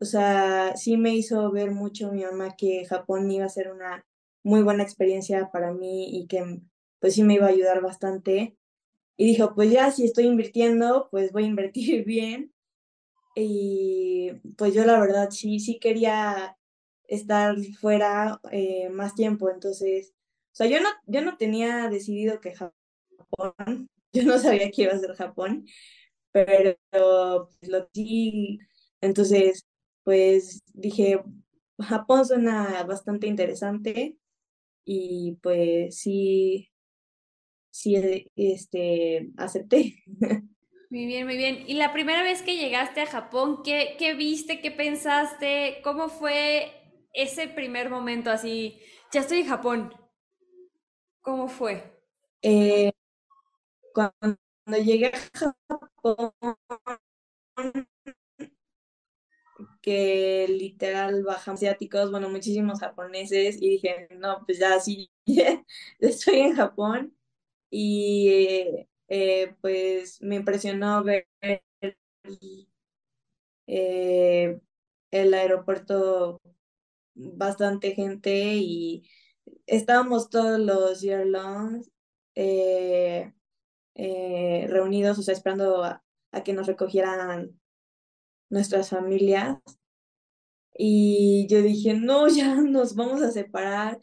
Speaker 5: O sea, sí me hizo ver mucho mi mamá que Japón iba a ser una muy buena experiencia para mí y que pues sí me iba a ayudar bastante. Y dijo, pues ya si estoy invirtiendo, pues voy a invertir bien. Y pues yo la verdad sí, sí quería estar fuera eh, más tiempo. Entonces, o sea, yo no, yo no tenía decidido que Japón, yo no sabía que iba a ser Japón, pero pues, lo sí. Entonces, pues dije, Japón suena bastante interesante y pues sí, sí, eh, este, acepté.
Speaker 1: Muy bien, muy bien. ¿Y la primera vez que llegaste a Japón, qué, qué viste, qué pensaste? ¿Cómo fue ese primer momento así? Ya estoy en Japón. ¿Cómo fue?
Speaker 5: Eh, cuando llegué a Japón, que literal bajamos asiáticos, bueno, muchísimos japoneses, y dije, no, pues ya sí, estoy en Japón, y eh, eh, pues me impresionó ver eh, el aeropuerto, bastante gente, y estábamos todos los year longs eh, eh, reunidos, o sea, esperando a, que nos recogieran nuestras familias. Y yo dije, no, ya nos vamos a separar.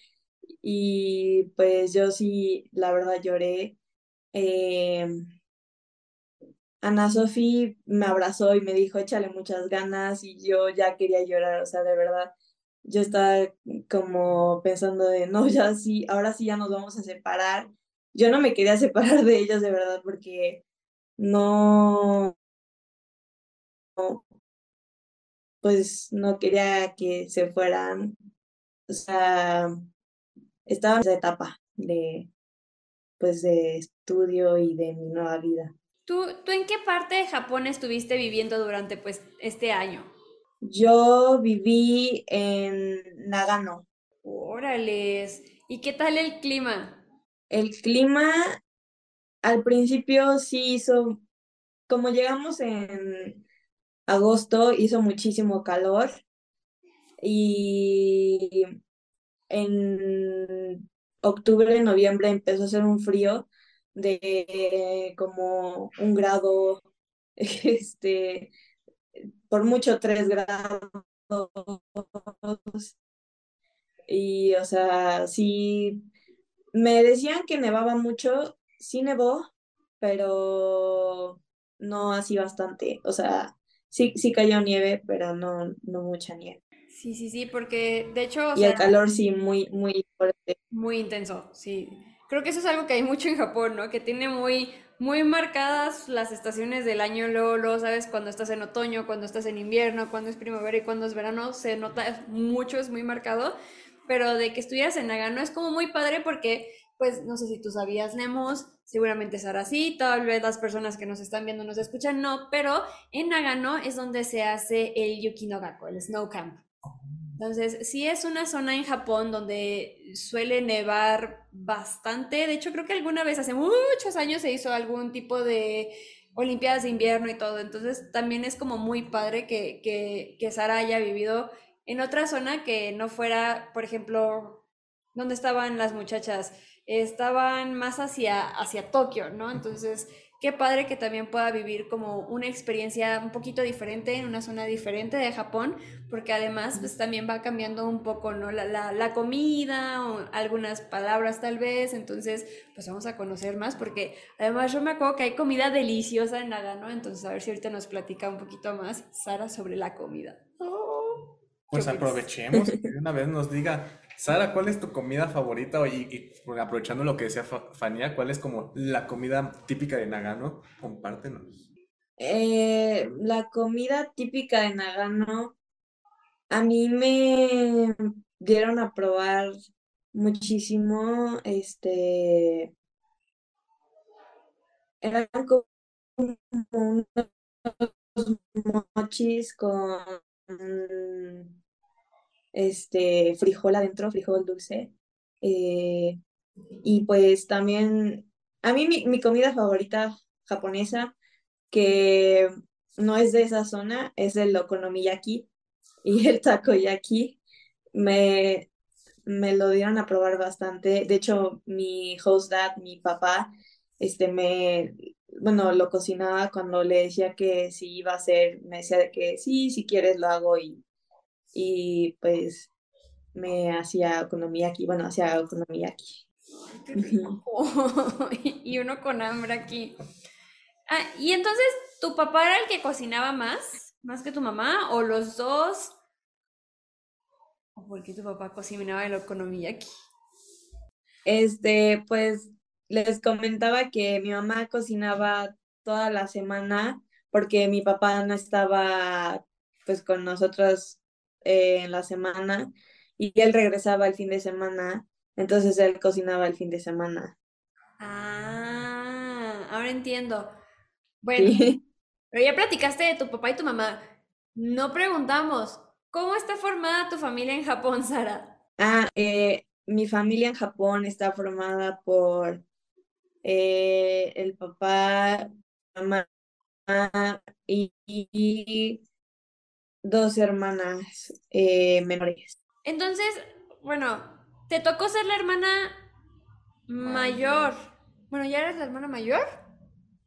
Speaker 5: Y pues yo sí, la verdad lloré. Eh, Ana Sofi me abrazó y me dijo, échale muchas ganas y yo ya quería llorar, o sea, de verdad, yo estaba como pensando de, no, ya sí, ahora sí ya nos vamos a separar. Yo no me quería separar de ellos de verdad porque no, pues no quería que se fueran, o sea, estaba en esa etapa de, pues de estudio y de mi nueva vida.
Speaker 1: ¿Tú, tú en qué parte de Japón estuviste viviendo durante pues este año?
Speaker 5: Yo viví en Nagano.
Speaker 1: Órales. ¿Y qué tal el clima?
Speaker 5: El clima al principio sí hizo, como llegamos en agosto hizo muchísimo calor y en octubre, noviembre empezó a hacer un frío de como un grado, este, por mucho tres grados. Y, o sea, sí, me decían que nevaba mucho, sí nevó, pero no así bastante. O sea, sí, sí cayó nieve, pero no, no mucha nieve.
Speaker 1: Sí, sí, sí, porque de hecho...
Speaker 5: y el calor sí, muy, muy fuerte.
Speaker 1: Muy intenso, sí. Creo que eso es algo que hay mucho en Japón, ¿no? Que tiene muy, muy marcadas las estaciones del año, luego, luego, sabes, cuando estás en otoño, cuando estás en invierno, cuando es primavera y cuando es verano, se nota mucho, es muy marcado, pero de que estuvieras en Nagano es como muy padre porque, pues, no sé si tú sabías, Nemos, seguramente Sara sí, tal vez las personas que nos están viendo nos escuchan, no, pero en Nagano es donde se hace el Yukinogako, el Snow Camp. Entonces, sí es una zona en Japón donde suele nevar bastante. De hecho, creo que alguna vez hace muchos años se hizo algún tipo de Olimpiadas de invierno y todo. Entonces, también es como muy padre que, que, que Sara haya vivido en otra zona que no fuera, por ejemplo, donde estaban las muchachas. Estaban más hacia, hacia Tokio, ¿no? Entonces, qué padre que también pueda vivir como una experiencia un poquito diferente en una zona diferente de Japón, porque además pues también va cambiando un poco, ¿no? La, la, la, comida o algunas palabras tal vez, entonces pues vamos a conocer más, porque además yo me acuerdo que hay comida deliciosa en Nagano, entonces a ver si ahorita nos platica un poquito más Sara sobre la comida. Oh,
Speaker 2: pues aprovechemos que una vez nos diga Sara, ¿cuál es tu comida favorita? Y, aprovechando lo que decía Fania, ¿cuál es como la comida típica de Nagano? Compártenos.
Speaker 5: Eh, la comida típica de Nagano, a mí me dieron a probar muchísimo, este, eran como unos mochis con este, frijol adentro, frijol dulce. Eh, y pues también, a mí mi, mi, comida favorita japonesa, que no es de esa zona, es el okonomiyaki y el takoyaki. Me, me lo dieron a probar bastante. De hecho, mi host dad, mi papá, este, me, bueno, lo cocinaba cuando le decía que si iba a hacer, me decía de que sí, si quieres lo hago y y pues me hacía economía aquí, bueno, hacía economía aquí.
Speaker 1: y uno con hambre aquí. Ah, y entonces, ¿tu papá era el que cocinaba más? ¿Más que tu mamá? ¿O los dos? ¿O por qué tu papá cocinaba la economía aquí?
Speaker 5: Este, pues les comentaba que mi mamá cocinaba toda la semana porque mi papá no estaba pues con nosotros eh, en la semana y él regresaba el fin de semana, entonces él cocinaba el fin de semana.
Speaker 1: Ah, ahora entiendo. Bueno, pero ya platicaste de tu papá y tu mamá. No preguntamos, ¿cómo está formada tu familia en Japón, Sara?
Speaker 5: Ah, eh, mi familia en Japón está formada por eh, el papá, mamá y, y, dos hermanas eh, menores.
Speaker 1: Entonces, bueno, te tocó ser la hermana mayor. Bueno, ¿ya eres la hermana mayor?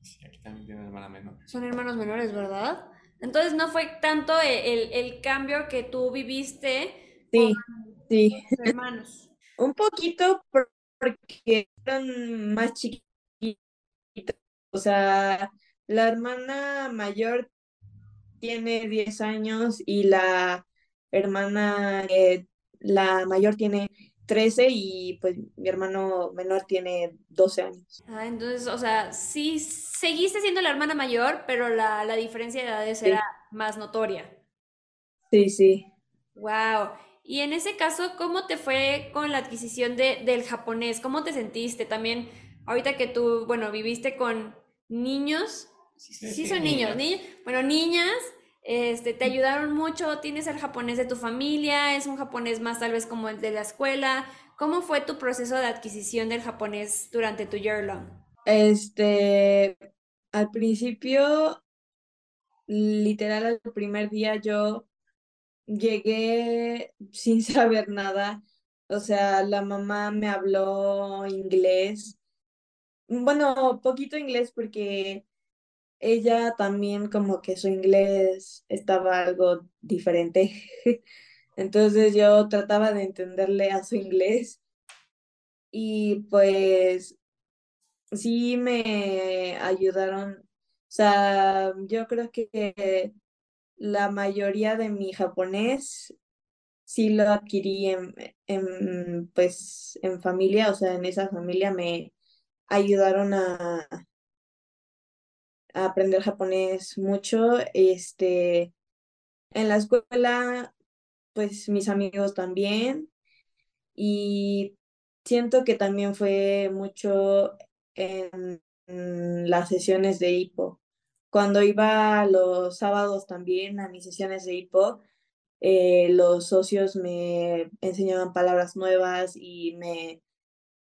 Speaker 2: Sí, aquí también tiene hermana menor.
Speaker 1: Son hermanos menores, ¿verdad? Entonces no fue tanto el, el cambio que tú viviste
Speaker 5: sí, con sí.
Speaker 1: hermanos.
Speaker 5: Un poquito porque eran más chiquitos. O sea, la hermana mayor tiene 10 años y la hermana, eh, la mayor tiene 13 y pues mi hermano menor tiene 12 años.
Speaker 1: Ah, entonces, o sea, sí seguiste siendo la hermana mayor, pero la, la diferencia de edades era más notoria.
Speaker 5: Sí, sí.
Speaker 1: Wow. Y en ese caso, ¿cómo te fue con la adquisición de, del japonés? ¿Cómo te sentiste? También, ahorita que tú, bueno, viviste con niños, Sí, son niños, niños. Bueno, niñas, este, te ayudaron mucho, tienes el japonés de tu familia, es un japonés más tal vez como el de la escuela. ¿Cómo fue tu proceso de adquisición del japonés durante tu year long?
Speaker 5: Este, al principio literal el primer día yo llegué sin saber nada. O sea, la mamá me habló inglés. Bueno, poquito inglés porque ella también como que su inglés estaba algo diferente. Entonces yo trataba de entenderle a su inglés y pues sí me ayudaron. O sea, yo creo que la mayoría de mi japonés sí lo adquirí en, en, pues, en familia, o sea, en esa familia me ayudaron a, aprender japonés mucho. Este, en la escuela, pues mis amigos también. Y siento que también fue mucho en, las sesiones de hipo. Cuando iba los sábados también a mis sesiones de hipo, eh, los socios me enseñaban palabras nuevas y me,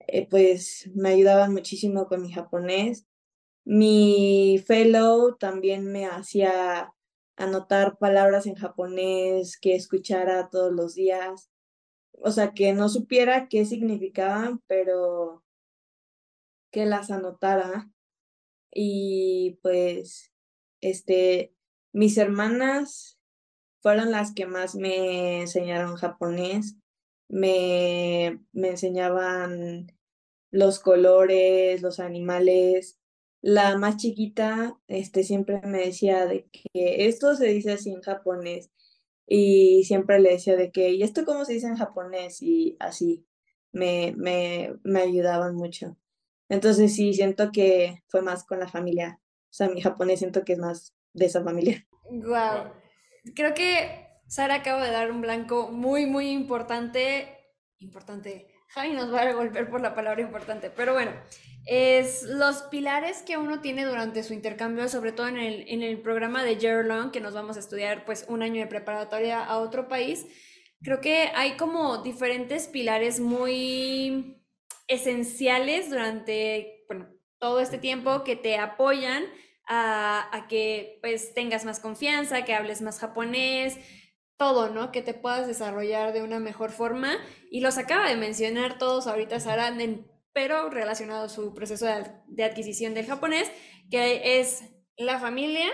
Speaker 5: eh, pues, me ayudaban muchísimo con mi japonés. Mi fellow también me hacía anotar palabras en japonés que escuchara todos los días. O sea, que no supiera qué significaban, pero que las anotara. Y pues, este, mis hermanas fueron las que más me enseñaron japonés. Me, me enseñaban los colores, los animales, la más chiquita este, siempre me decía de que esto se dice así en japonés y siempre le decía de que, ¿y esto cómo se dice en japonés? Y así me, me, me ayudaban mucho. Entonces sí, siento que fue más con la familia. O sea, mi japonés siento que es más de esa familia.
Speaker 1: Wow. Creo que Sara acaba de dar un blanco muy, muy importante. Importante. Javi nos va a golpear por la palabra importante. Pero bueno, es los pilares que uno tiene durante su intercambio, sobre todo en el, en el programa de Year que nos vamos a estudiar pues un año de preparatoria a otro país. Creo que hay como diferentes pilares muy esenciales durante bueno, todo este tiempo que te apoyan a, a, que pues tengas más confianza, que hables más japonés, todo, ¿no? Que te puedas desarrollar de una mejor forma. Y los acaba de mencionar todos ahorita, Sara, en pero relacionado a su proceso de, adquisición del japonés, que es la familia,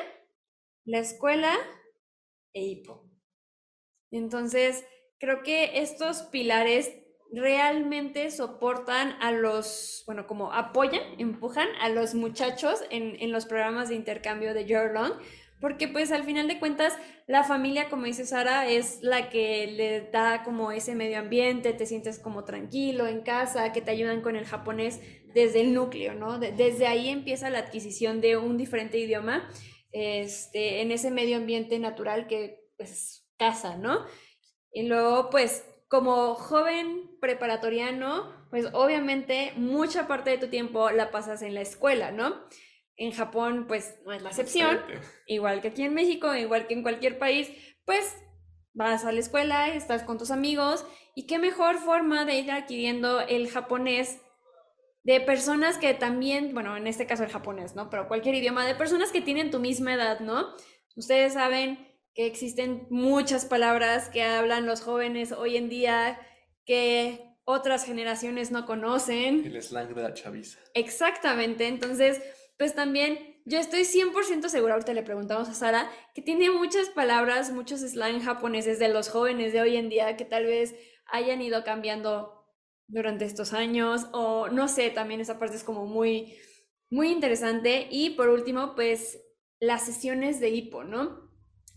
Speaker 1: la escuela e hipo. Entonces, creo que estos pilares realmente soportan a los, bueno, como apoyan, empujan a los muchachos en, en los programas de intercambio de Year porque pues al final de cuentas la familia, como dice Sara, es la que le da como ese medio ambiente, te sientes como tranquilo en casa, que te ayudan con el japonés desde el núcleo, ¿no? desde ahí empieza la adquisición de un diferente idioma este, en ese medio ambiente natural que pues casa, ¿no? Y luego pues como joven preparatoriano, pues obviamente mucha parte de tu tiempo la pasas en la escuela, ¿no? En Japón, pues no es la excepción, igual que aquí en México, igual que en cualquier país, pues vas a la escuela, estás con tus amigos y qué mejor forma de ir adquiriendo el japonés de personas que también, bueno, en este caso el japonés, ¿no? Pero cualquier idioma, de personas que tienen tu misma edad, ¿no? Ustedes saben que existen muchas palabras que hablan los jóvenes hoy en día que otras generaciones no conocen.
Speaker 2: El slang de la chaviza.
Speaker 1: Exactamente, entonces pues también yo estoy 100% segura, ahorita le preguntamos a Sara, que tiene muchas palabras, muchos slang japoneses de los jóvenes de hoy en día que tal vez hayan ido cambiando durante estos años o no sé, también esa parte es como muy, muy interesante. Y por último, pues las sesiones de hipo, ¿no?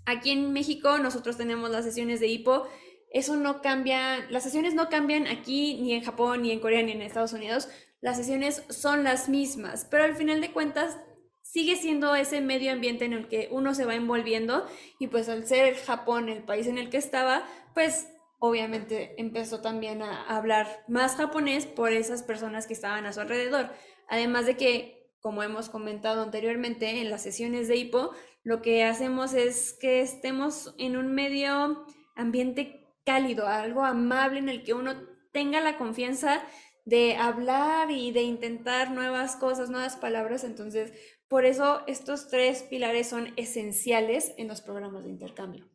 Speaker 1: Aquí en México nosotros tenemos las sesiones de hipo. Eso no cambia, las sesiones no cambian aquí ni en Japón, ni en Corea, ni en Estados Unidos las sesiones son las mismas, pero al final de cuentas sigue siendo ese medio ambiente en el que uno se va envolviendo y pues al ser Japón el país en el que estaba, pues obviamente empezó también a hablar más japonés por esas personas que estaban a su alrededor. Además de que, como hemos comentado anteriormente en las sesiones de hipo, lo que hacemos es que estemos en un medio ambiente cálido, algo amable en el que uno tenga la confianza de hablar y de intentar nuevas cosas, nuevas palabras. Entonces, por eso estos tres pilares son esenciales en los programas de intercambio.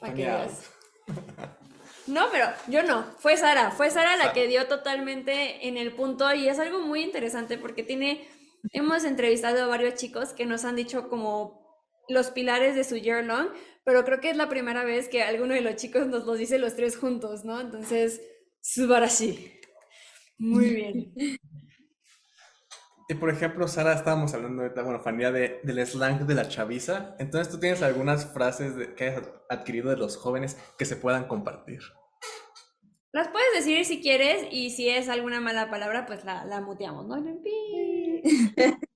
Speaker 1: Para que veas. No, pero yo no, fue Sara, fue Sara la que dio totalmente en el punto y es algo muy interesante porque tiene, hemos entrevistado a varios chicos que nos han dicho como los pilares de su year long, pero creo que es la primera vez que alguno de los chicos nos los dice los tres juntos, ¿no? Entonces, subarashi. Muy bien.
Speaker 2: Y por ejemplo, Sara, estábamos hablando ahorita, bueno, Fanía, de, del slang de la chaviza. Entonces, ¿tú tienes algunas frases de- que hayas adquirido de los jóvenes que se puedan compartir?
Speaker 1: Las puedes decir si quieres y si es alguna mala palabra, pues la, la muteamos, ¿no?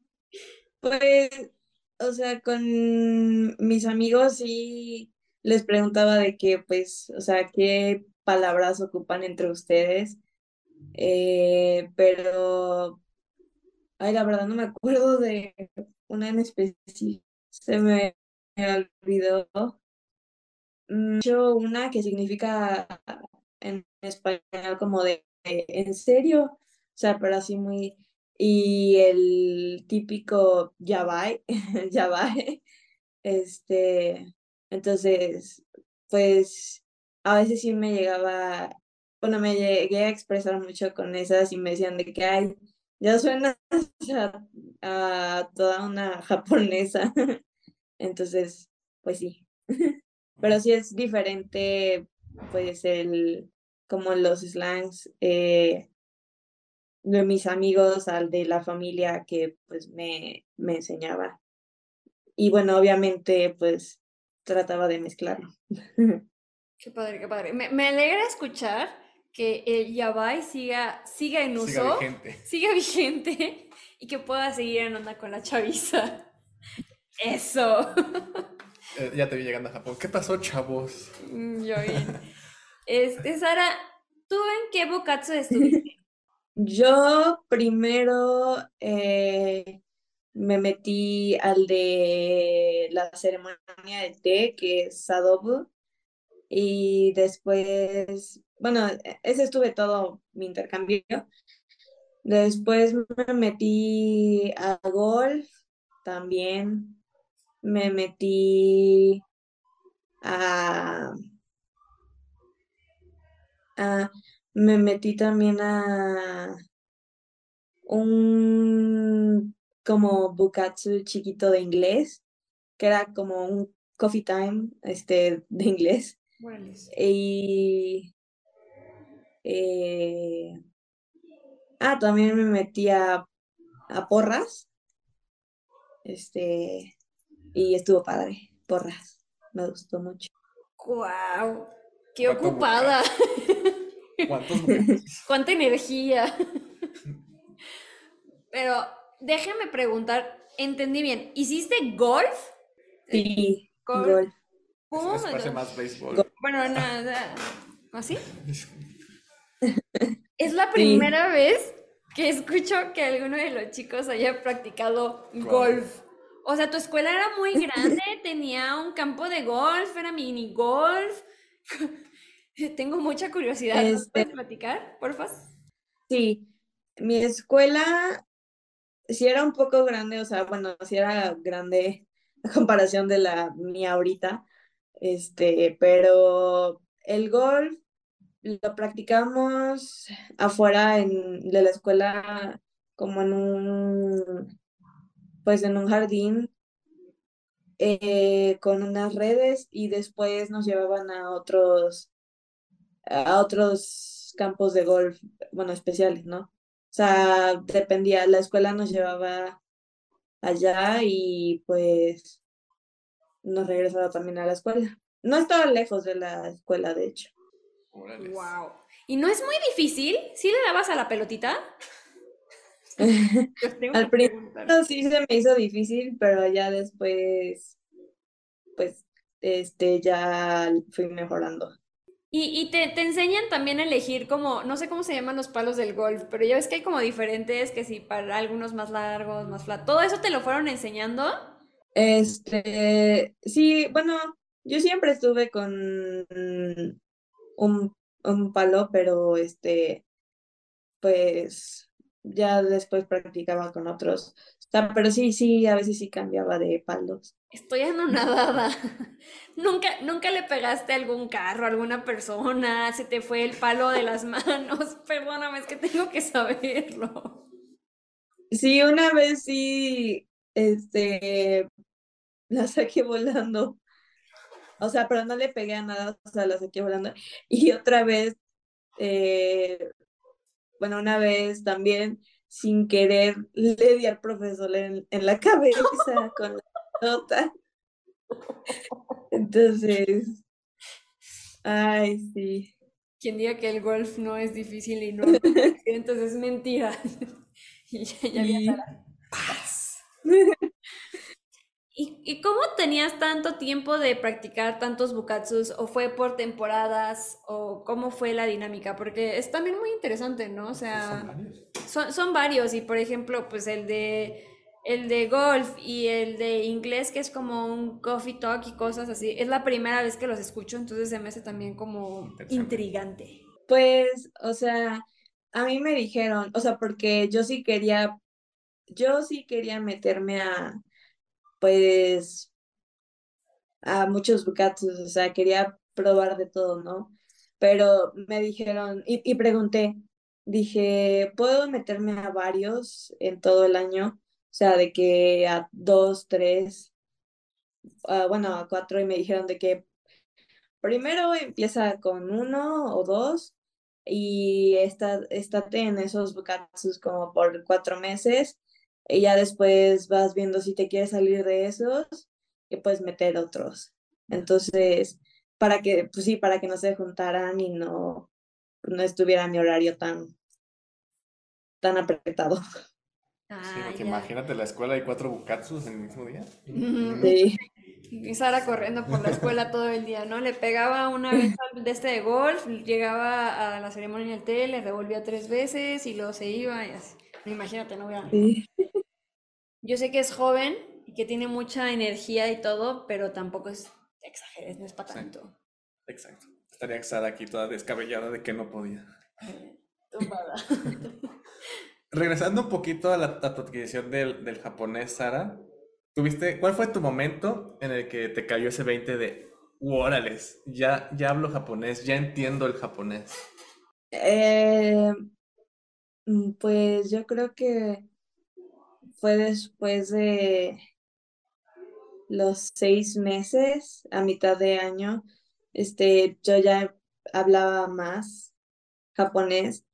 Speaker 5: Pues, o sea, con mis amigos sí les preguntaba de qué, pues, o sea, qué palabras ocupan entre ustedes. Eh, pero, ay, la verdad no me acuerdo de una en específico. Se me olvidó. Mm, Yo una que significa en español como de, ¿en serio? O sea, pero así muy... Y el típico ya va, ya va. Este, entonces, pues a veces sí me llegaba, bueno, me llegué a expresar mucho con esas y me decían de que, ay, ya suena a, a toda una japonesa. Entonces, pues sí. Pero sí es diferente, pues, el, como los slangs eh, de mis amigos al de la familia que, pues, me, me enseñaba. Y bueno, obviamente, pues, trataba de mezclarlo.
Speaker 1: Qué padre, qué padre. Me, me alegra escuchar que el Yabai siga, siga en uso,
Speaker 2: Siga vigente.
Speaker 1: siga vigente y que pueda seguir en onda con la chaviza. Eso.
Speaker 2: Eh, ya te vi llegando a Japón. ¿Qué pasó, chavos?
Speaker 1: Mm, Yo bien. Este, Sara, ¿tú en qué Bukatsu estuviste?
Speaker 5: Yo primero eh, me metí al de la ceremonia del té, que es Sadobu, y después, bueno, ese estuve todo mi intercambio. Después me metí a golf también. Me metí a, a me metí también a un como bukatsu chiquito de inglés, que era como un coffee time este, de inglés. Y eh, ah, también me metí a, a porras. Este, y estuvo padre, porras. Me gustó mucho.
Speaker 1: ¡Guau! ¡Qué
Speaker 2: ¿Cuánto
Speaker 1: ocupada! ¡Cuánta energía! Pero déjame preguntar, entendí bien, ¿hiciste golf?
Speaker 5: Sí,
Speaker 1: Golf.
Speaker 5: golf.
Speaker 1: ¿Cómo?
Speaker 2: Eso parece más béisbol.
Speaker 1: Bueno, nada. ¿Así? Es la primera vez que escucho que alguno de los chicos haya practicado
Speaker 2: Golf.
Speaker 1: golf. O sea, tu escuela era muy grande, tenía un campo de golf, era mini golf. Tengo mucha curiosidad. ¿Nos
Speaker 5: Este-
Speaker 1: puedes platicar, porfa?
Speaker 5: Sí, mi escuela sí era un poco grande, o sea, bueno, sí era grande a comparación de la mía ahorita, este, pero el golf lo practicamos afuera en, de la escuela como en un, pues en un jardín eh, con unas redes y después nos llevaban a otros, a otros campos de golf, bueno, especiales, ¿no? O sea, dependía, la escuela nos llevaba allá y pues nos regresaba también a la escuela. No estaba lejos de la escuela, de hecho.
Speaker 2: Órales.
Speaker 1: Wow. ¿Y no es muy difícil? ¿Sí le dabas a la pelotita?
Speaker 5: Al principio sí se me hizo difícil, pero ya después, pues, este, ya fui mejorando.
Speaker 1: Y, y te, te enseñan también a elegir como, no sé cómo se llaman los palos del golf, pero ya ves que hay como diferentes, que si para algunos más largos, más flat. ¿Todo eso te lo fueron enseñando?
Speaker 5: Este, sí, bueno, yo siempre estuve con un, un palo, pero este, pues ya después practicaba con otros. pero sí, sí, a veces sí cambiaba de palos.
Speaker 1: Estoy anonadada. ¿Nunca, nunca le pegaste a algún carro, a alguna persona? ¿Se te fue el palo de las manos? Perdóname, es que tengo que saberlo.
Speaker 5: Sí, una vez sí, este, la saqué volando. O sea, pero no le pegué a nada, o sea, la saqué volando. Y otra vez, eh, bueno, una vez también, sin querer, le di al profesor en, en la cabeza con la nota. Entonces, ay, sí.
Speaker 1: Quien diga que el golf no es difícil y no, entonces es mentira. y ya, ya había. ¿Y, ¿Y cómo tenías tanto tiempo de practicar tantos bukatsus? ¿O fue por temporadas? ¿O cómo fue la dinámica? Porque es también muy interesante, ¿no? O sea, son, son varios. Y por ejemplo, pues el de el de golf y el de inglés, que es como un coffee talk y cosas así, es la primera vez que los escucho, entonces se me hace también como intrigante.
Speaker 5: Pues, o sea, a mí me dijeron, o sea, porque yo sí quería, yo sí quería meterme a, pues, a muchos bucatos, o sea, quería probar de todo, ¿no? Pero me dijeron, y, y pregunté, dije, ¿puedo meterme a varios en todo el año? O sea, de que a dos, tres, uh, bueno, a cuatro y me dijeron de que primero empieza con uno o dos y está, estate en esos bukatsus como por cuatro meses y ya después vas viendo si te quieres salir de esos y puedes meter otros. Entonces, para que, pues sí, para que no se juntaran y no, no estuviera mi horario tan, tan apretado.
Speaker 2: Sí, porque imagínate la escuela y cuatro bukatsus en el mismo día.
Speaker 5: Sí.
Speaker 1: Y Sara corriendo por la escuela todo el día, ¿no? Le pegaba una vez de este de golf, llegaba a la ceremonia en el té, le revolvía tres veces y luego se iba y así. Imagínate, no vea.
Speaker 5: Sí.
Speaker 1: Yo sé que es joven y que tiene mucha energía y todo, pero tampoco es exageres, no es para tanto.
Speaker 2: Exacto. Estaría Sara aquí toda descabellada de que no podía.
Speaker 1: Eh, tumbada.
Speaker 2: Regresando un poquito a, la, a tu adquisición del, del japonés, Sara, ¿tuviste, cuál fue tu momento en el que te cayó ese 20 de, órales, ya, ya hablo japonés, ya entiendo el japonés?
Speaker 5: Eh, pues yo creo que fue después de los seis meses, a mitad de año, este, yo ya hablaba más japonés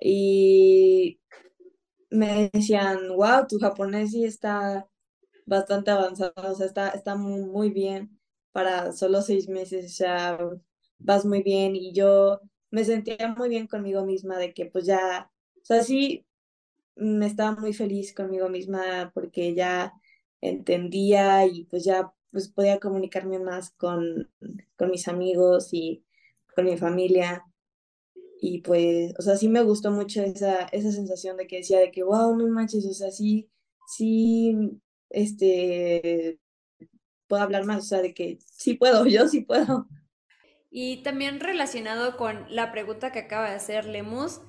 Speaker 5: y me decían, wow, tu japonés sí está bastante avanzado, o sea, está, está muy, muy bien para solo seis meses, o sea, vas muy bien y yo me sentía muy bien conmigo misma de que pues ya, o sea, sí, me estaba muy feliz conmigo misma porque ya entendía y pues ya pues podía comunicarme más con, con mis amigos y con mi familia. Y pues, o sea, sí me gustó mucho esa, esa sensación de que decía de que, wow, no manches, o sea, sí, sí, este, puedo hablar más, o sea, de que sí puedo, yo sí puedo.
Speaker 1: Y también relacionado con la pregunta que acaba de hacer Lemus,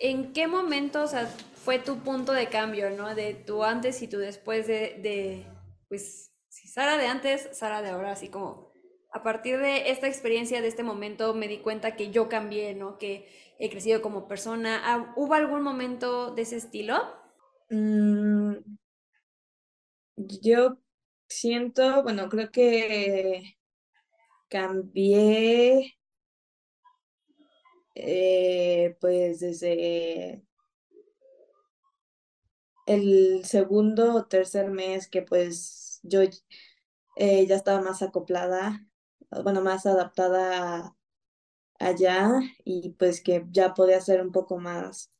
Speaker 1: ¿en qué momento, o sea, fue tu punto de cambio, ¿no? De tu antes y tu después de, pues, si Sara de antes, Sara de ahora, así como a partir de esta experiencia, de este momento, me di cuenta que yo cambié, ¿no? Que he crecido como persona. Ah, ¿Hubo algún momento de ese estilo?
Speaker 5: Mm, yo siento, bueno, creo que cambié, eh, pues desde el segundo o tercer mes que pues yo eh, ya estaba más acoplada, bueno, más adaptada allá y pues que ya podía ser un poco más,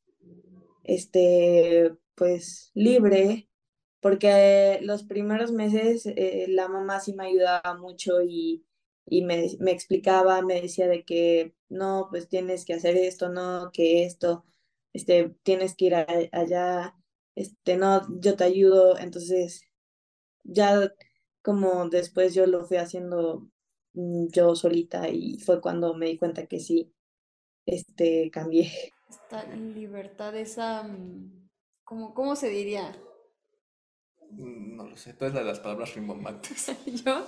Speaker 5: este, pues libre, porque los primeros meses eh, la mamá sí me ayudaba mucho y, y me, me explicaba, me decía de que no, pues tienes que hacer esto, no, que esto, este, tienes que ir a- allá, este, no, yo te ayudo, entonces ya como después yo lo fui haciendo mm, yo solita y fue cuando me di cuenta que sí, este, cambié.
Speaker 1: Esta libertad, esa, mm, ¿cómo, cómo se diría?
Speaker 2: Mm, No lo sé, tú eres la de las palabras rimbombantes.
Speaker 1: Yo,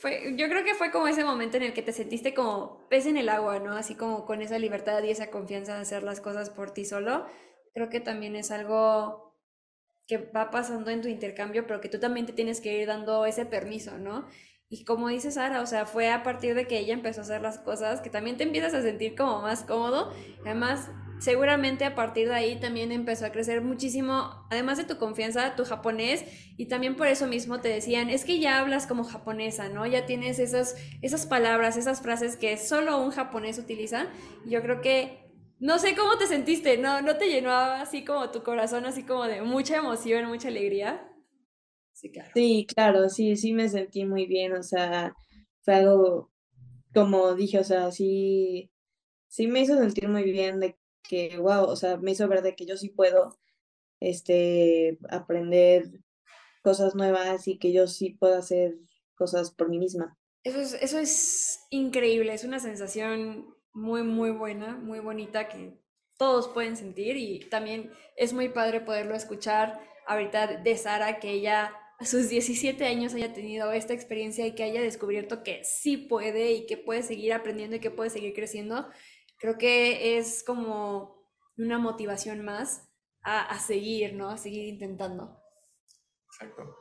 Speaker 1: fue, yo creo que fue como ese momento en el que te sentiste como pez en el agua, ¿no? Así como con esa libertad y esa confianza de hacer las cosas por ti solo. Creo que también es algo que va pasando en tu intercambio, pero que tú también te tienes que ir dando ese permiso, ¿no? Y como dice Sara, o sea, fue a partir de que ella empezó a hacer las cosas que también te empiezas a sentir como más cómodo. Además, seguramente a partir de ahí también empezó a crecer muchísimo, además de tu confianza, tu japonés, y también por eso mismo te decían, es que ya hablas como japonesa, ¿no? Ya tienes esas, esas palabras, esas frases que solo un japonés utiliza. Y yo creo que, no sé cómo te sentiste, ¿no? ¿No te llenó así como tu corazón, así como de mucha emoción, mucha alegría? Sí, claro.
Speaker 5: Sí, claro, sí, sí me sentí muy bien, o sea, fue algo, como dije, o sea, sí, sí me hizo sentir muy bien de que, wow, o sea, me hizo ver de que yo sí puedo, este, aprender cosas nuevas y que yo sí puedo hacer cosas por mí misma.
Speaker 1: Eso es, eso es increíble, es una sensación muy, muy buena, muy bonita que todos pueden sentir y también es muy padre poderlo escuchar ahorita de Sara, que ella a sus 17 años haya tenido esta experiencia y que haya descubierto que sí puede y que puede seguir aprendiendo y que puede seguir creciendo. Creo que es como una motivación más a, seguir, ¿no? A seguir intentando.
Speaker 2: Exacto.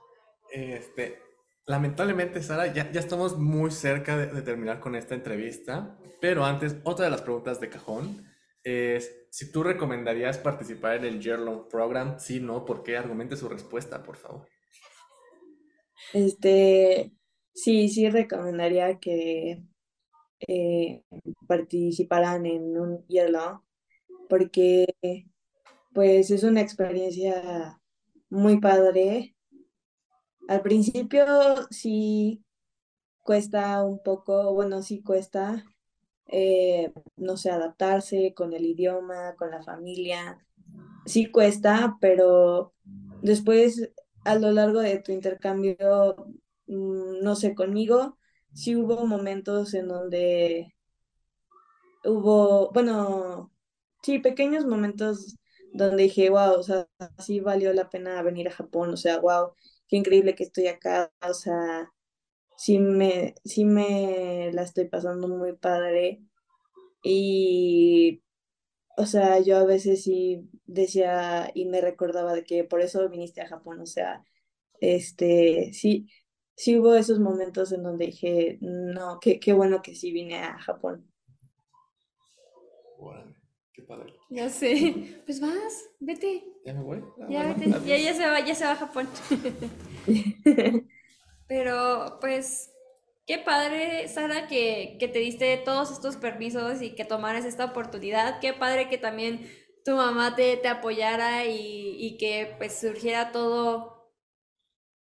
Speaker 2: Este, lamentablemente, Sara, ya, estamos muy cerca de, terminar con esta entrevista, pero antes, otra de las preguntas de cajón es si tú recomendarías participar en el Yearlong Program, sí, no, ¿por qué? Argumente su respuesta, por favor.
Speaker 5: Este, sí, sí recomendaría que eh, participaran en un long porque pues es una experiencia muy padre. Al principio sí cuesta un poco, bueno, sí cuesta, eh, no sé, adaptarse con el idioma, con la familia. Sí cuesta, pero después a lo largo de tu intercambio, mm, no sé, conmigo, sí hubo momentos en donde hubo, bueno, sí, pequeños momentos donde dije, wow, o sea, sí valió la pena venir a Japón, o sea, wow, qué increíble que estoy acá, o sea, sí me, sí me la estoy pasando muy padre. Y, o sea, yo a veces sí decía y me recordaba de que por eso viniste a Japón, o sea, este, sí, sí hubo esos momentos en donde dije, no, qué, qué bueno que sí vine a Japón.
Speaker 2: Qué padre.
Speaker 1: Ya sé. Pues vas, vete.
Speaker 2: ¿Ya me voy? Ah,
Speaker 1: Ya
Speaker 2: bueno,
Speaker 1: vete. Ya, ya se va, ya se va a Japón. Pero pues qué padre, Sara, que, que te diste todos estos permisos y que tomaras esta oportunidad. Qué padre que también tu mamá te, te apoyara y, y que pues surgiera todo,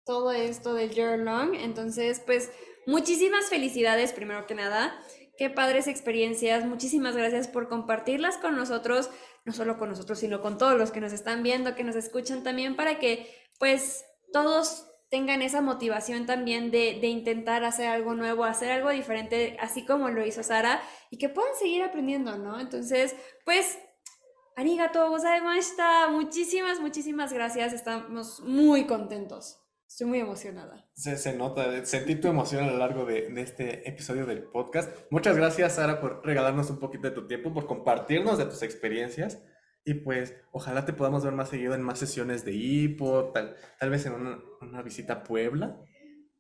Speaker 1: todo esto del Yearlong. Entonces, pues muchísimas felicidades primero que nada. Qué padres experiencias. Muchísimas gracias por compartirlas con nosotros, no solo con nosotros, sino con todos los que nos están viendo, que nos escuchan también, para que pues todos tengan esa motivación también de, de intentar hacer algo nuevo, hacer algo diferente, así como lo hizo Sara, y que puedan seguir aprendiendo, ¿no? Entonces, pues, arigato gozaimashita, muchísimas, muchísimas gracias, estamos muy contentos, estoy muy emocionada.
Speaker 2: Se, se nota, sentí tu emoción a lo largo de, de este episodio del podcast. Muchas gracias, Sara, por regalarnos un poquito de tu tiempo, por compartirnos de tus experiencias. Y pues, ojalá te podamos ver más seguido en más sesiones de hipo, tal, tal vez en una, una visita a Puebla,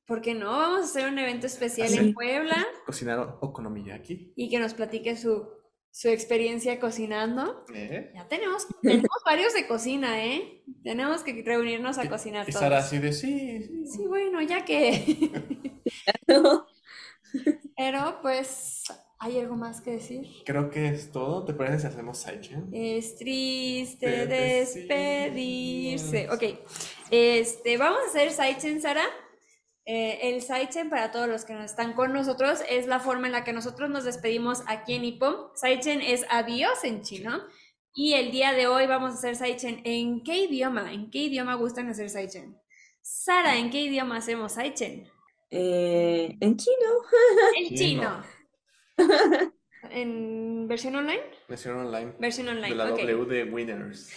Speaker 1: ¿Por qué no? Vamos a hacer un evento especial
Speaker 2: Así.
Speaker 1: en Puebla
Speaker 2: cocinar o- okonomiyaki.
Speaker 1: y que nos platique su, su experiencia cocinando.
Speaker 2: ¿eh?
Speaker 1: Ya tenemos, tenemos varios de cocina, ¿eh? Tenemos que reunirnos a cocinar
Speaker 2: Y
Speaker 1: todos.
Speaker 2: Sara así de sí, sí.
Speaker 1: Sí, bueno, ya que. Pero pues, ¿hay algo más que decir?
Speaker 2: Creo que es todo. ¿Te parece si hacemos sidechain?
Speaker 1: Es triste
Speaker 2: Te
Speaker 1: despedirse. Ok, este, vamos a hacer sidechain, Sara. Eh, el sidechain para todos los que nos están con nosotros es la forma en la que nosotros nos despedimos aquí en Ippon. Sidechain es adiós en chino. Y el día de hoy vamos a hacer sidechain. ¿En qué idioma? ¿En qué idioma gustan hacer sidechain? Sara, ¿en qué idioma hacemos sidechain?
Speaker 5: Eh, en chino.
Speaker 1: En
Speaker 2: Chino.
Speaker 1: chino. ¿En versión online?
Speaker 2: Versión online.
Speaker 1: Versión online,
Speaker 2: De la
Speaker 1: ok.
Speaker 2: W de Winners.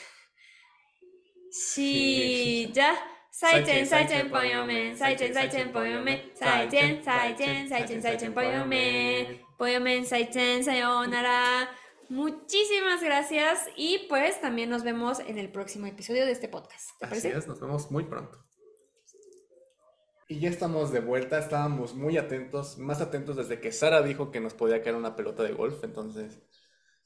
Speaker 1: Sí, ya 再见再见朋友们，再见再见朋友们，再见再见再见再见朋友们，朋友们再见sayonara. Muchísimas gracias y pues también nos vemos en el próximo episodio de este podcast. ¿Te
Speaker 2: Así
Speaker 1: parece?
Speaker 2: es, nos vemos muy pronto. Y ya estamos de vuelta, estábamos muy atentos, más atentos desde que Sara dijo que nos podía caer una pelota de golf, entonces...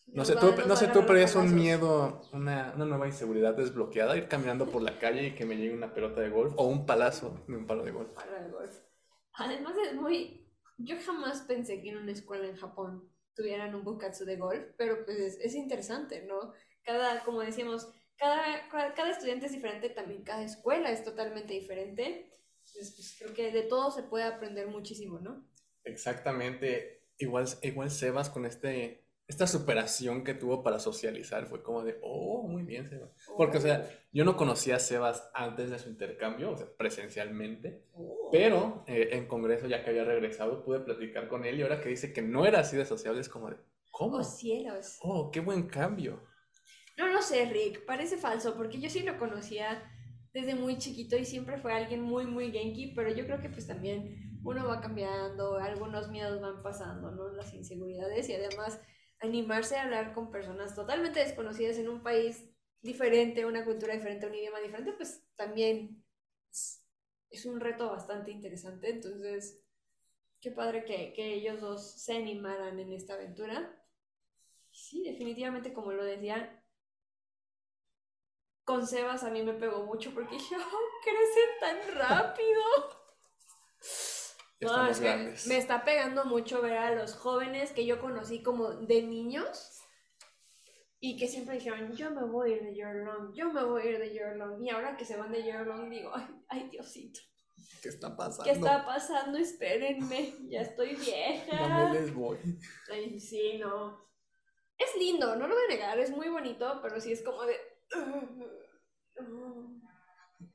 Speaker 2: No
Speaker 1: Nos
Speaker 2: sé
Speaker 1: va-
Speaker 2: tú, no sé tú, pero es un miedo, una, una nueva inseguridad desbloqueada, ir caminando por la calle y que me llegue una pelota de golf o un palazo de un palo de golf.
Speaker 1: Palo de golf. Además es muy... Yo jamás pensé que en una escuela en Japón tuvieran un bukatsu de golf, pero pues es, es interesante, ¿no? Cada, como decíamos, cada, cada, cada estudiante es diferente, también cada escuela es totalmente diferente. Entonces, pues creo que de todo se puede aprender muchísimo, ¿no?
Speaker 2: Exactamente, igual, igual Sebas con este, esta superación que tuvo para socializar, fue como de, oh, muy bien Sebas. Porque, o sea, yo no conocía a Sebas antes de su intercambio, o sea, presencialmente,
Speaker 1: Oh.
Speaker 2: pero eh, en Congreso, ya que había regresado, pude platicar con él y ahora que dice que no era así de sociable, es como de, ¿cómo?
Speaker 1: Oh, cielos.
Speaker 2: Oh, qué buen cambio.
Speaker 1: No lo sé, Rick, parece falso, porque yo sí lo conocía desde muy chiquito y siempre fue alguien muy, muy genki, pero yo creo que pues también uno va cambiando, algunos miedos van pasando, ¿no? Las inseguridades y además animarse a hablar con personas totalmente desconocidas en un país diferente, una cultura diferente, un idioma diferente, pues también es, un reto bastante interesante, entonces qué padre que, que ellos dos se animaran en esta aventura. Sí, definitivamente, como lo decía, con Sebas a mí me pegó mucho porque dije, ¡oh, crece tan rápido! No, es que me está pegando mucho ver a los jóvenes que yo conocí como de niños y que siempre dijeron, yo me voy a ir de Yearlong, yo me voy a ir de Yearlong. Y ahora que se van de Yearlong digo, ay, ay Diosito,
Speaker 2: ¿Qué está pasando?
Speaker 1: ¿qué está pasando? Espérenme, ya estoy
Speaker 2: No
Speaker 1: vieja.
Speaker 2: me les voy.
Speaker 1: Ay, sí, no. Es lindo, no lo voy a negar, es muy bonito, pero sí es como de...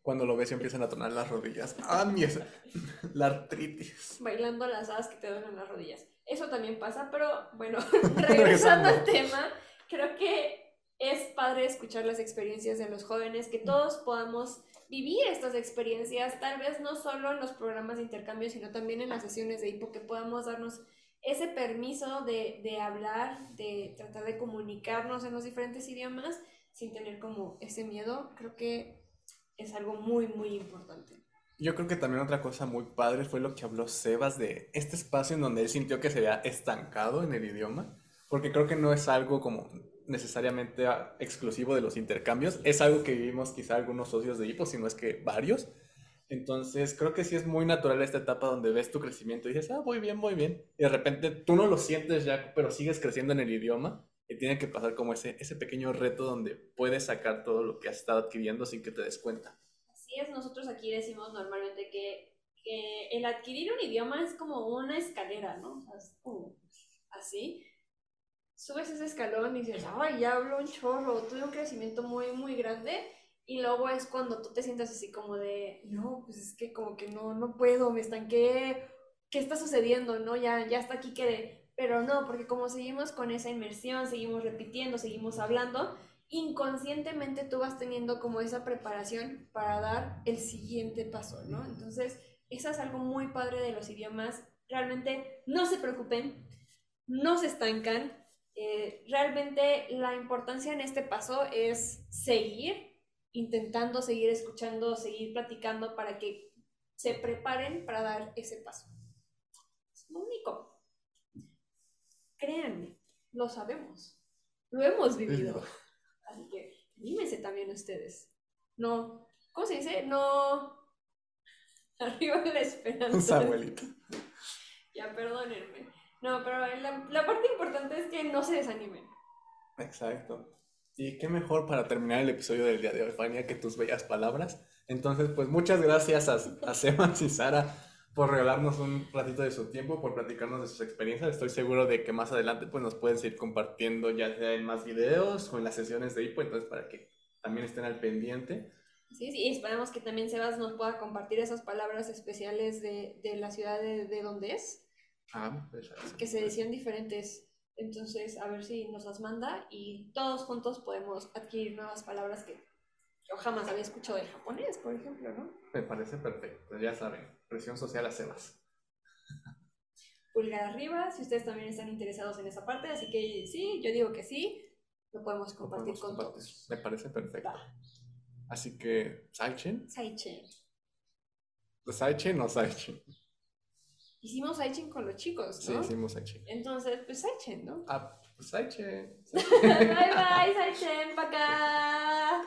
Speaker 2: Cuando lo ves y empiezan a tronar las rodillas. ¡Ah, mi esa- La artritis.
Speaker 1: bailando las hadas que te duelen las rodillas. Eso también pasa, pero bueno, regresando al tema, creo que es padre escuchar las experiencias de los jóvenes, que todos podamos vivir estas experiencias, tal vez no solo en los programas de intercambio, sino también en las sesiones de hipo, que podamos darnos ese permiso de, de hablar, de tratar de comunicarnos en los diferentes idiomas sin tener como ese miedo. Creo que es algo muy, muy importante.
Speaker 2: Yo creo que también otra cosa muy padre fue lo que habló Sebas de este espacio en donde él sintió que se había estancado en el idioma, porque creo que no es algo como necesariamente exclusivo de los intercambios, es algo que vivimos quizá algunos socios de HIPO, si no es que varios. Entonces creo que sí es muy natural esta etapa donde ves tu crecimiento y dices, ah, voy bien, voy bien. Y de repente tú no lo sientes ya, pero sigues creciendo en el idioma y tiene que pasar como ese, ese pequeño reto donde puedes sacar todo lo que has estado adquiriendo sin que te des cuenta.
Speaker 1: Así es, nosotros aquí decimos normalmente que, que el adquirir un idioma es como una escalera, ¿no? Así. Subes ese escalón y dices, ay, ya hablo un chorro, tuve un crecimiento muy, muy grande. Y luego es cuando tú te sientas así como de, no, pues es que como que no, no puedo, me estanqué, ¿qué está sucediendo? No, ya, ya hasta aquí quedé. Pero no, porque como seguimos con esa inmersión, seguimos repitiendo, seguimos hablando, inconscientemente tú vas teniendo como esa preparación para dar el siguiente paso, ¿no? Entonces, eso es algo muy padre de los idiomas. Realmente no se preocupen, no se estancan. Eh, realmente la importancia en este paso es seguir intentando, seguir escuchando, seguir platicando para que se preparen para dar ese paso. Es lo único. Créanme, lo sabemos, lo hemos vivido. Así que anímense también ustedes. No, ¿cómo se dice? No. Arriba la esperanza.
Speaker 2: abuelita.
Speaker 1: Ya, perdónenme. No, pero la, la parte importante es que no se desanimen.
Speaker 2: Exacto. Y qué mejor para terminar el episodio del día de hoy, Fania, que tus bellas palabras. Entonces, pues muchas gracias a, a Sebas y Sara por regalarnos un ratito de su tiempo, por platicarnos de sus experiencias. Estoy seguro de que más adelante pues nos pueden seguir compartiendo ya sea en más videos o en las sesiones de hipo, entonces para que también estén al pendiente.
Speaker 1: Sí, sí, y esperamos que también Sebas nos pueda compartir esas palabras especiales de, de la ciudad de, de donde es,
Speaker 2: Ah, pues,
Speaker 1: que se decían diferentes. Entonces, a ver si nos las manda y todos juntos podemos adquirir nuevas palabras que Yo jamás había escuchado el japonés, por ejemplo, ¿no?
Speaker 2: Me parece perfecto, ya saben, presión social a Sebas.
Speaker 1: Pulgar arriba, si ustedes también están interesados en esa parte, así que sí, yo digo que sí, lo podemos
Speaker 2: Lo
Speaker 1: compartir
Speaker 2: podemos
Speaker 1: con
Speaker 2: compartir.
Speaker 1: todos.
Speaker 2: Me parece perfecto.
Speaker 1: Va.
Speaker 2: Así que, ¿Saichen?
Speaker 1: Saichen.
Speaker 2: ¿Saichen o Saichen?
Speaker 1: Hicimos Saichen con los chicos,
Speaker 2: Sí,
Speaker 1: ¿no?
Speaker 2: hicimos Saichen.
Speaker 1: Entonces, pues Saichen, ¿no?
Speaker 2: Ah, pues Saichen.
Speaker 1: bye bye, Saichen, pa' acá.